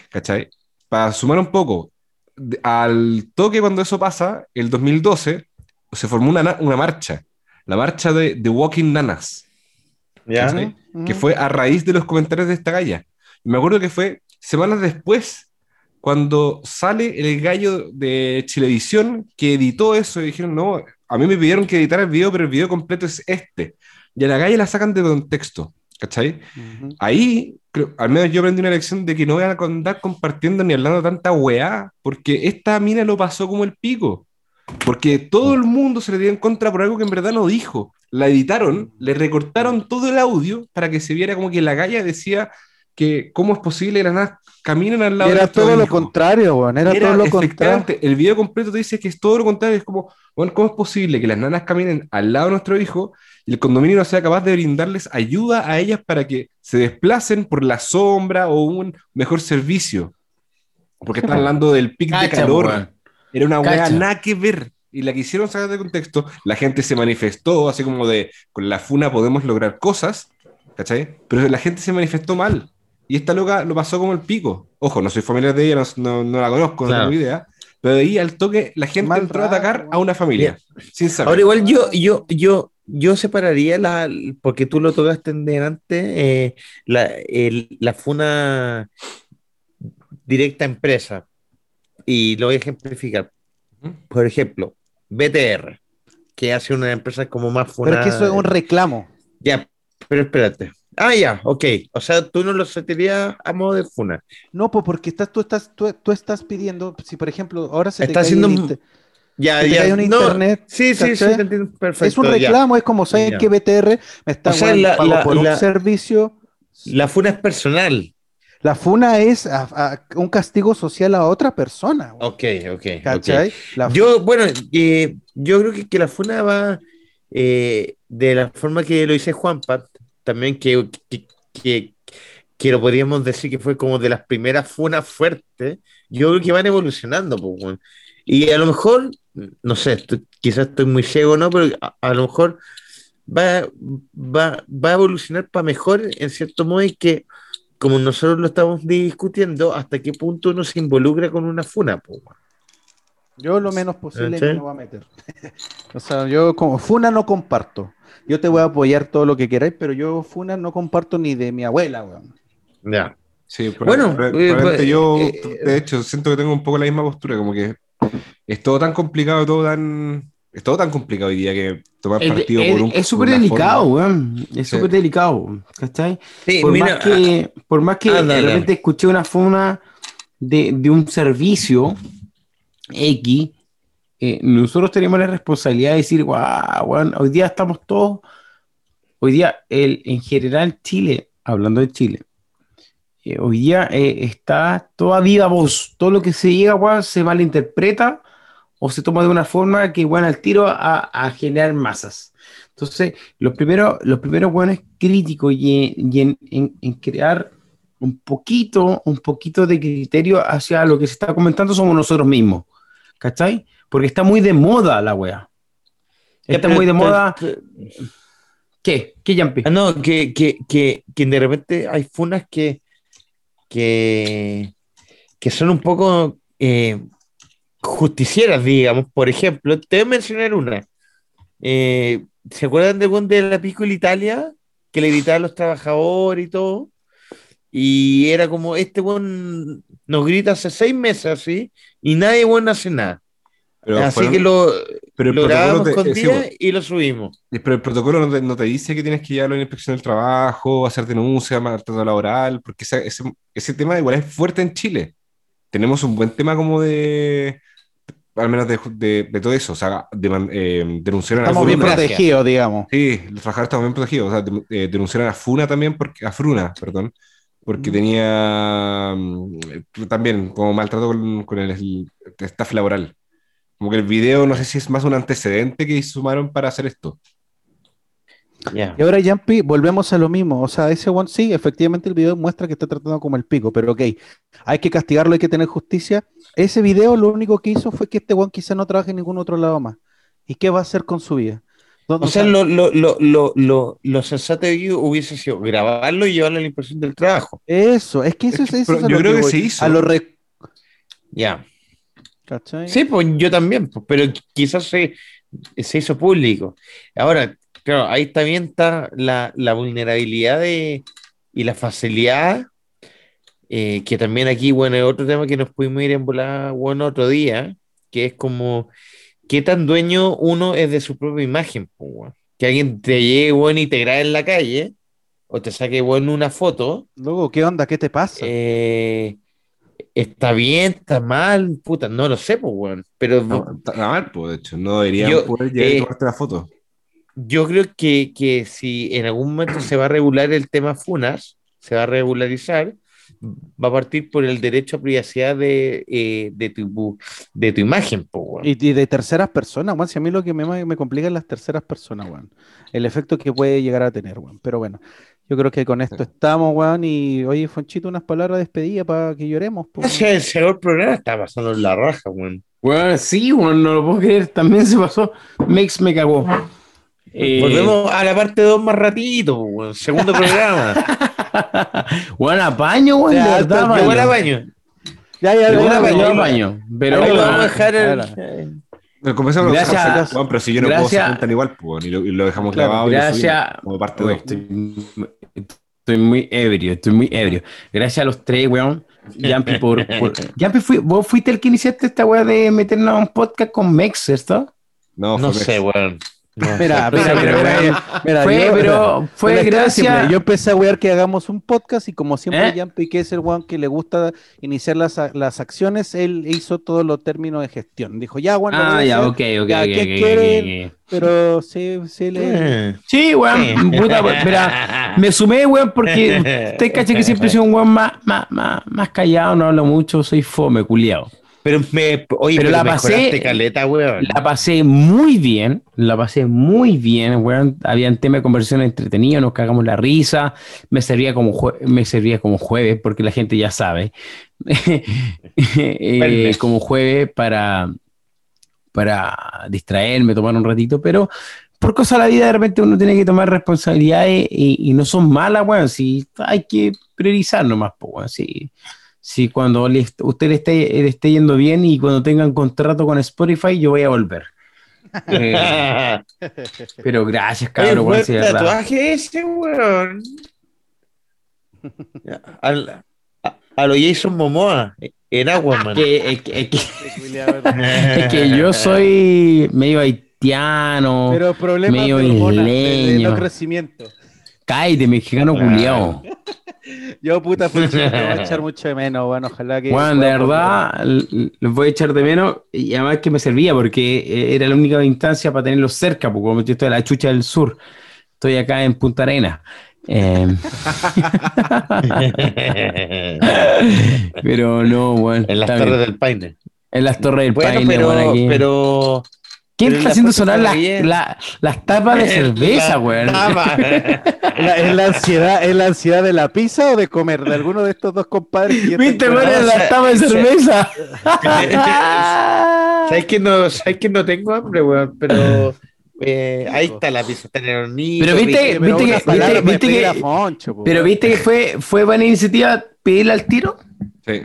¿Cachai? Para sumar un poco, de- al toque cuando eso pasa, el 2012, se formó una, na- una marcha, la marcha de The Walking Nanas, Que fue a raíz de los comentarios de esta galla. Y me acuerdo que fue semanas después, cuando sale el gallo de Chilevisión que editó eso y dijeron, no, a mí me pidieron que editara el video, pero el video completo es este. Y a la galla la sacan de contexto. ¿Cachai? Ujú. Ahí, creo- al menos yo aprendí una lección de que no voy a andar compartiendo ni hablando tanta weá, porque esta mina lo pasó como el pico. Porque todo el mundo se le dio en contra por algo que en verdad no dijo. La editaron, le recortaron todo el audio para que se viera como que la galla decía que cómo es posible que las nanas caminen al lado de Era todo lo contrario, weón. Era, Era todo lo contrario. el video completo te dice que es todo lo contrario. Es como, bueno, ¿cómo es posible que las nanas caminen al lado de nuestro hijo y el condominio no sea capaz de brindarles ayuda a ellas para que se desplacen por la sombra o un mejor servicio? Porque están hablando del pic de calor. Era una weá nada que ver. Y la quisieron sacar de contexto. La gente se manifestó, así como de, con la funa podemos lograr cosas, ¿cachai? Pero la gente se manifestó mal. Y esta loca lo pasó como el pico. Ojo, no soy familiar de ella, no, no- no la conozco, Claro. no tengo idea. Pero de ahí al toque la gente Mal entró a atacar a una familia. Sin saber. Ahora igual yo, yo, yo, yo separaría la, porque tú lo tocaste en delante, eh, la, el- la funa directa empresa. Y lo voy a ejemplificar. Por ejemplo, BTR, que hace una empresa como más funa. Pero es que eso es un reclamo. Ya, pero espérate. Ah, ya, ok. O sea, tú no lo sentirías a modo de funa. No, pues porque estás, tú, estás, tú, tú estás pidiendo, si por ejemplo ahora se te Está haciendo un- Ya, se te ya. cae un no, internet, sí, sí, sí, te entiendo perfecto. es un ya. reclamo, es como saben Ya. que BTR me está O sea, la- por la- un servicio. La funa es personal. La funa es a- a- un castigo social a otra persona. weón, Ok, ok. ¿Cachai? La- Yo, bueno, eh, yo creo que, que la funa va eh, de la forma que lo dice Juanpa, también que, que, que, que lo podríamos decir que fue como de las primeras funas fuertes, yo creo que van evolucionando. pues, weón. Y a lo mejor, no sé, estoy- quizás estoy muy ciego, ¿no? Pero a, a lo mejor va, va, va a evolucionar para mejor en cierto modo y que, como nosotros lo estamos discutiendo, hasta qué punto uno se involucra con una funa. pues. Yo lo menos posible ¿Cachai? me voy a meter. o sea, yo como Funa no comparto. Yo te voy a apoyar todo lo que queráis, pero yo Funa no comparto ni de mi abuela, weón. Ya. Sí, pero- Bueno, eh, pues, yo, eh, de hecho, siento que tengo un poco la misma postura, como que es todo tan complicado, todo tan, es todo tan complicado hoy día que tomar Es, partido es- por un es súper delicado, forma- weón. Es Sí. súper delicado, ¿cachai? Sí, por, mira, más que, por más que ah, de repente escuché una funa de, de un servicio X, eh, nosotros tenemos la responsabilidad de decir, guau, weón, hoy día estamos todos, hoy día, el, en general Chile, hablando de Chile, eh, hoy día eh, está toda viva voz, todo lo que se llega, weón, se malinterpreta o se toma de una forma que, bueno, al tiro a, a generar masas. Entonces, los primeros, los primeros buenos críticos y, en- y en, en- en crear un poquito, un poquito de criterio hacia lo que se está comentando somos nosotros mismos. ¿Cachai? Porque está muy de moda la wea. Está muy de moda. ¿Qué? ¿Qué, Yampi? Ah, no, que, que, que, que de repente hay funas que, que, que son un poco eh, justicieras, digamos. Por ejemplo, te voy a mencionar una. Eh, ¿Se acuerdan de de la Piccola Italia? Que le gritaban a los trabajadores y todo. Y era como, este buen nos grita hace seis meses así, y nadie bueno hace nada. Pero así fueron- que lo, pero lo grabamos con eh, día y lo subimos. pero el protocolo no te, no te dice que tienes que llevarlo a la inspección del trabajo, hacer denuncia, maltrato laboral, porque ese, ese, ese tema igual es fuerte en Chile. Tenemos un buen tema como de, al menos de, de, de todo eso, o sea, de, eh, denunciaron a Estamos bien FUNA. Gracias. protegidos, digamos. Sí, los trabajadores estaban bien protegidos, o sea, de- eh, denunciaron a FUNA también, porque, a FRUNA, perdón, porque Mm. tenía mm, también como maltrato con, con el, el staff laboral. Como que el video, no sé si es más un antecedente que sumaron para hacer esto. Ya. Y ahora, Yampi, volvemos a lo mismo. O sea, ese one, sí, efectivamente el video muestra que está tratando como el pico, pero ok, hay que castigarlo, hay que tener justicia. Ese video lo único que hizo fue que este one quizá no trabaje en ningún otro lado más. ¿Y qué va a hacer con su vida? ¿Dónde- O sea, lo, lo, lo, lo, lo, lo sensato de hubiese sido grabarlo y llevarlo a la impresión del trabajo. Eso, es que eso Es es, que- eso es yo creo que voy. se hizo. A lo re- Ya. ¿cachai? Sí, pues yo también, pues, pero quizás se, se hizo público. Ahora, claro, ahí también está la, la vulnerabilidad de, y la facilidad, eh, que también aquí, bueno, es otro tema que nos pudimos ir en volar, bueno, otro día, que es como, ¿qué tan dueño uno es de su propia imagen? pues, weón? Que alguien te llegue, bueno, y te grabe en la calle, o te saque bueno una foto, Luego, ¿qué onda? ¿Qué te pasa? eh, está bien, está mal, puta, no lo sé, pues, weón. Pero No, está mal, pues, de hecho, no deberían Yo, poder llegar y eh, tomarte la foto. Yo creo que, que si en algún momento se va a regular el tema FUNAS, se va a regularizar, va a partir por el derecho a privacidad de, eh, de, tu, de tu imagen, pues, weón. Y, y de terceras personas, weón. Si a mí lo que me, me complica es las terceras personas, weón. El efecto que puede llegar a tener, weón. Pero bueno, yo creo que con esto estamos, weón. Y oye, Fonchito, unas palabras de despedida para que lloremos, po, weón. Gracias, el señor programa está pasando en la raja, weón. Bueno, sí, bueno, no lo puedo creer. También se pasó. Mex me cagó. Eh, Volvemos a la parte 2 más ratito. Segundo programa. bueno, apaño, apaño. buen baño. Ya, ya, buena apaño, baño. apaño. Pero vamos a dejar el- conversamos Gracias. Juan, pero si yo no Gracias. puedo, se cuentan igual, pues, y lo, y lo dejamos Claro, grabado y lo gracias. subimos como parte Oye, 2. estoy, estoy muy ebrio, estoy muy ebrio. Gracias a los tres, weón. Yampi, por, por... Yampi, fui- vos fuiste el que iniciaste esta weá de meternos a un podcast con Mex, ¿cierto? No, No sé, weón. No Mira, sé. mira, Pero, mira, pero, mira, mira, fue, yo- pero fue gracias. simple. Yo empecé a wear que hagamos un podcast y como siempre ¿Eh? Yampi, que es el weón que le gusta iniciar las, las acciones, él hizo todos los términos de gestión. Dijo, ya, bueno, Ah, ya, ok, ok, Ya, ok, ¿qué ok, quieren? ok, ok. pero sí, sí le... Sí, weón, puta, mira, me sumé, weón, porque usted caché que siempre soy un weón más, más, más, más callado, no hablo mucho, soy fome, culiado. Pero me, oye, Pero pero, la pasé- caleta, weón. La pasé muy bien, la pasé muy bien, weón. Habían temas de conversación entretenidos, nos cagamos la risa. Me servía como, jue- me servía como jueves, porque la gente ya sabe. Eh, como jueves para, para distraerme, tomar un ratito, pero por cosa de la vida de repente uno tiene que tomar responsabilidades y, y no son malas, weón. Si hay que priorizar nomás, pues, weón. Si, si cuando le, usted le esté, le esté yendo bien y cuando tengan contrato con Spotify, yo voy a volver. Eh, pero gracias, Oye, cabrón, buen de verdad. tatuaje ese, weón. Al, a, a lo Jason Momoa, en Aquaman. Que- es, que, es que- es que yo soy medio haitiano. Pero medio de hormonas, de, de isleño. no crecimiento. Cállate, mexicano Claro. culiao. Yo, puta, Fonchito, te voy a echar mucho de menos, bueno, ojalá que... Juan, de verdad, los voy a echar de menos y además que me servía porque eh, era la única instancia para tenerlos cerca, porque como yo estoy en la chucha del sur, estoy acá en Punta Arena. Eh, pero no, bueno. en las Torres bien. del Paine. En las Torres del Bueno, Paine, pero, bueno, aquí. pero ¿Quién pero está haciendo sonar las, la- las tapas de cerveza, weón? tapa. ¿La- ¿Es la, ansiedad, ¿Es la ansiedad de la pizza o de comer? De alguno de estos dos compadres. que ¿Viste, weón? con- no, Las tapas de cerveza. ¿Sabes que no, sabes que no tengo hambre, weón? Pero eh, ahí está la pizza, está en el hornito. Pero viste- viste que- palabras viste- para viste pedir que- a Foncho, po, Pero viste que fue, fue buena iniciativa pedirle al tiro. Sí.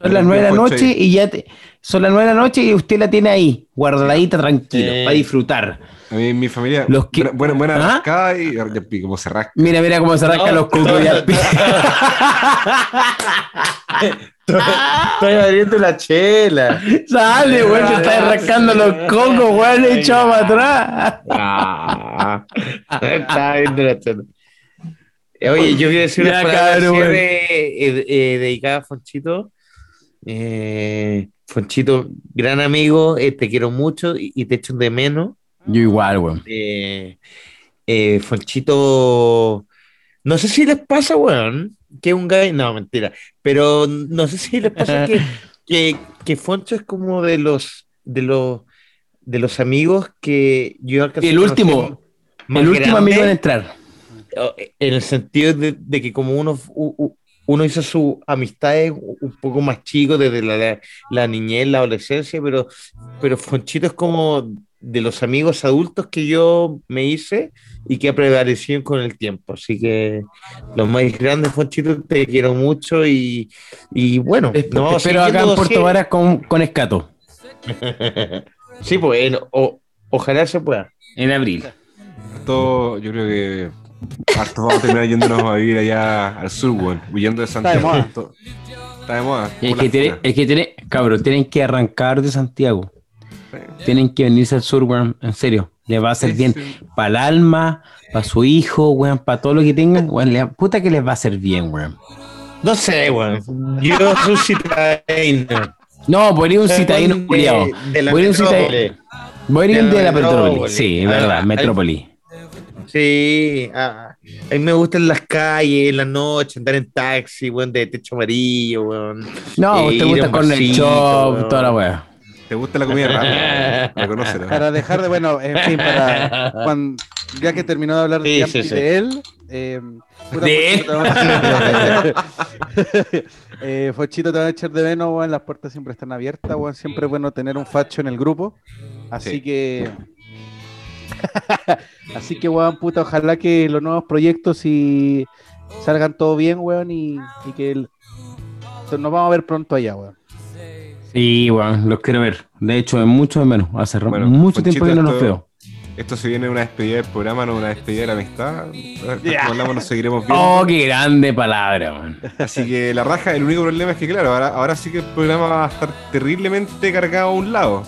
Son las nueve de la noche y ya te- son las nueve de la noche y usted la tiene ahí, guardadita, tranquilo, Sí. para disfrutar. A mí, mi familia, Los que- buena, buena, ¿Ah? rascada y y como se rasca. Mira, mira cómo se rascan No, los de no, Alpi. Estoy abriendo la chela. Sale, weón, te estás rascando los cocos, weón, echado para atrás. Ah, estaba viendo la chela. Oye, yo quiero decir una palabra de eh, eh, dedicada a Fonchito. Eh, Fonchito, gran amigo, eh, te quiero mucho y, y te echo de menos. Yo igual, weón. Eh, eh, Fonchito, no sé si les pasa, weón, que un gay, no, mentira, pero no sé si les pasa que, que, que Foncho es como de los, de los, de los amigos que yo alcancé El último, El último grande, amigo en entrar. en el sentido de, de que como uno, u- u- uno hizo sus amistades un poco más chico desde la, la, la niñez, la adolescencia, pero, pero Fonchito es como de los amigos adultos que yo me hice y que ha prevalecido con el tiempo. Así que los más grandes, Fonchito, te quiero mucho y, y bueno, seguir Espero acá en Puerto. Varas con, con Escato, Sí, pues, en- o- ojalá se pueda. en abril. Esto, yo creo que harto vamos a terminar yéndonos a vivir allá al sur, weón, huyendo de Santiago. moda. Esto- Está de moda. Es que, tiene, es que tiene, cabrón, tienen que arrancar de Santiago. Tienen que venirse al sur, weón. En serio. Les va a hacer Sí, bien. sí. Para el alma, para su hijo, weón, para todo lo que tengan. Weón, le- puta que les va a hacer bien, weón. No sé, weón. Yo soy citadino. No, por ir un citadino De- culiao. De la Voy a ir un cita- metrópoli. Voy a ir de a la metrópoli. metrópoli. Sí, es verdad, ahí- Sí, ah, a mí me gustan las calles, en la noche, andar en taxi, weón, de techo amarillo, weón. No, Eh, usted ir a gusta con el shop, weón. toda la weá. ¿Te gusta la comida rápida? Para dejar de, bueno, en fin, para cuando, ya que terminó de hablar de, Sí, Yampi sí, y sí. de él, eh, De Fochito, te va- eh, Fochito te van a echar de menos, weón, las puertas siempre están abiertas, weón, siempre es bueno tener un facho en el grupo, así Sí. que... así que, weón, puta, ojalá que los nuevos proyectos y salgan todo bien, weón, y, y que el- nos vamos a ver pronto allá, weón. Sí, weón, los quiero ver. De hecho, es mucho de menos. Hace Bueno, mucho Ponchito, tiempo que no nos esto- veo. Esto se viene una despedida del programa, no una despedida de la amistad. Como hablamos, nos seguiremos viendo. Oh, qué grande palabra, weón. Así que la raja, el único problema es que, claro, ahora, ahora sí que el programa va a estar terriblemente cargado a un lado.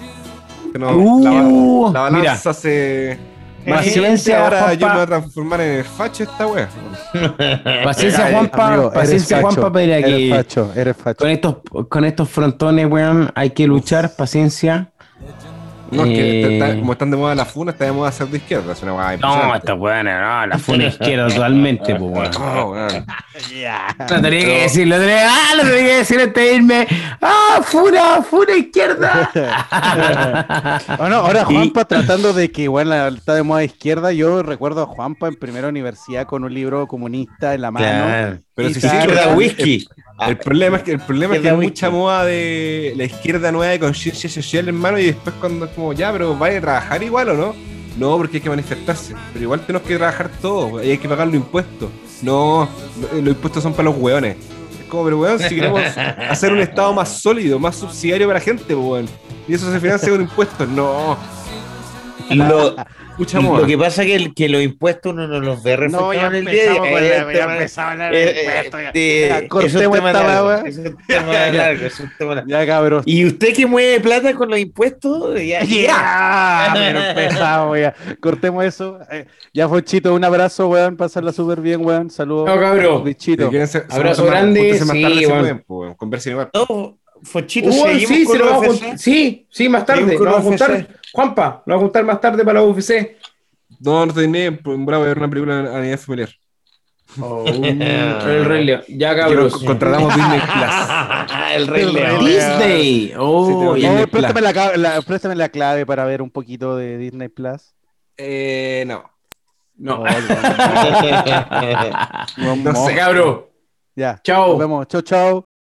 No, Uh, la, la balanza se. Paciencia, ahora yo me voy a transformar en el facho esta wea. Paciencia, Juanpa. amigo, eres paciencia, facho, Juanpa, para Eres que facho, eres facho. con estos, con estos frontones, weón, hay que luchar. Paciencia. No, es que Eh. está- como están de moda las funas, está de moda ser de izquierda. Es una No, esta weón, no, la funa izquierda totalmente, pues, weón. No, weón. Lo tenía que decir, lo tenía, ah, lo tenía que decir antes de irme. ¡Ah, funa, funa izquierda! Bueno, ahora Juanpa tratando de que igual la- está de moda izquierda, yo recuerdo a Juanpa en primera universidad con un libro comunista en la mano. Claro. Pero si Izquierda el- whisky. El problema es que el problema es que hay mucha moda de la izquierda nueva de conciencia social, hermano, y después cuando es como, ya, pero ¿vaya a trabajar igual o no? No, porque hay que manifestarse. Pero igual tenemos que trabajar todo, y hay que pagar los impuestos. No, lo- los impuestos son para los hueones. Es como, pero weón, si queremos hacer un estado más sólido, más subsidiario para la gente, pues, weón. Y eso se financia con impuestos. No, Lo, lo que pasa es que, el- que los impuestos uno no los ve reflejados en el día. a día. Eh, tema- eh, eh, Ya, es un cortemos tema esta largo, wea. es un tema largo, es un tema largo. Ya, cabrón. ¿Y usted que mueve plata con los impuestos? Ya, Ya, pero empezamos, ya. Cortemos eso. Eh, ya, Fochito, un abrazo, weón. Pasarla súper bien, weón. Saludos. No, cabrón. Bichito. Abrazo grande, sí, pues, weón, conversen igual. Fochito, Uh, seguimos sí, con se lo a UFC. jun- sí, sí, más tarde. Con vamos a juntar. Juanpa, lo vamos a juntar más tarde para la UFC. No, no en bravo de ver una película a nivel familiar. el Rey León. Ya, cabros. nos contratamos Disney Plus. el Rey León. Disney. Oh, Sí. Oh, préstame, la, ca- la- préstame la clave para ver un poquito de Disney Plus. Eh, no. No. No, No sé. Cabro. Ya. Chao. Nos vemos. Chau, chau.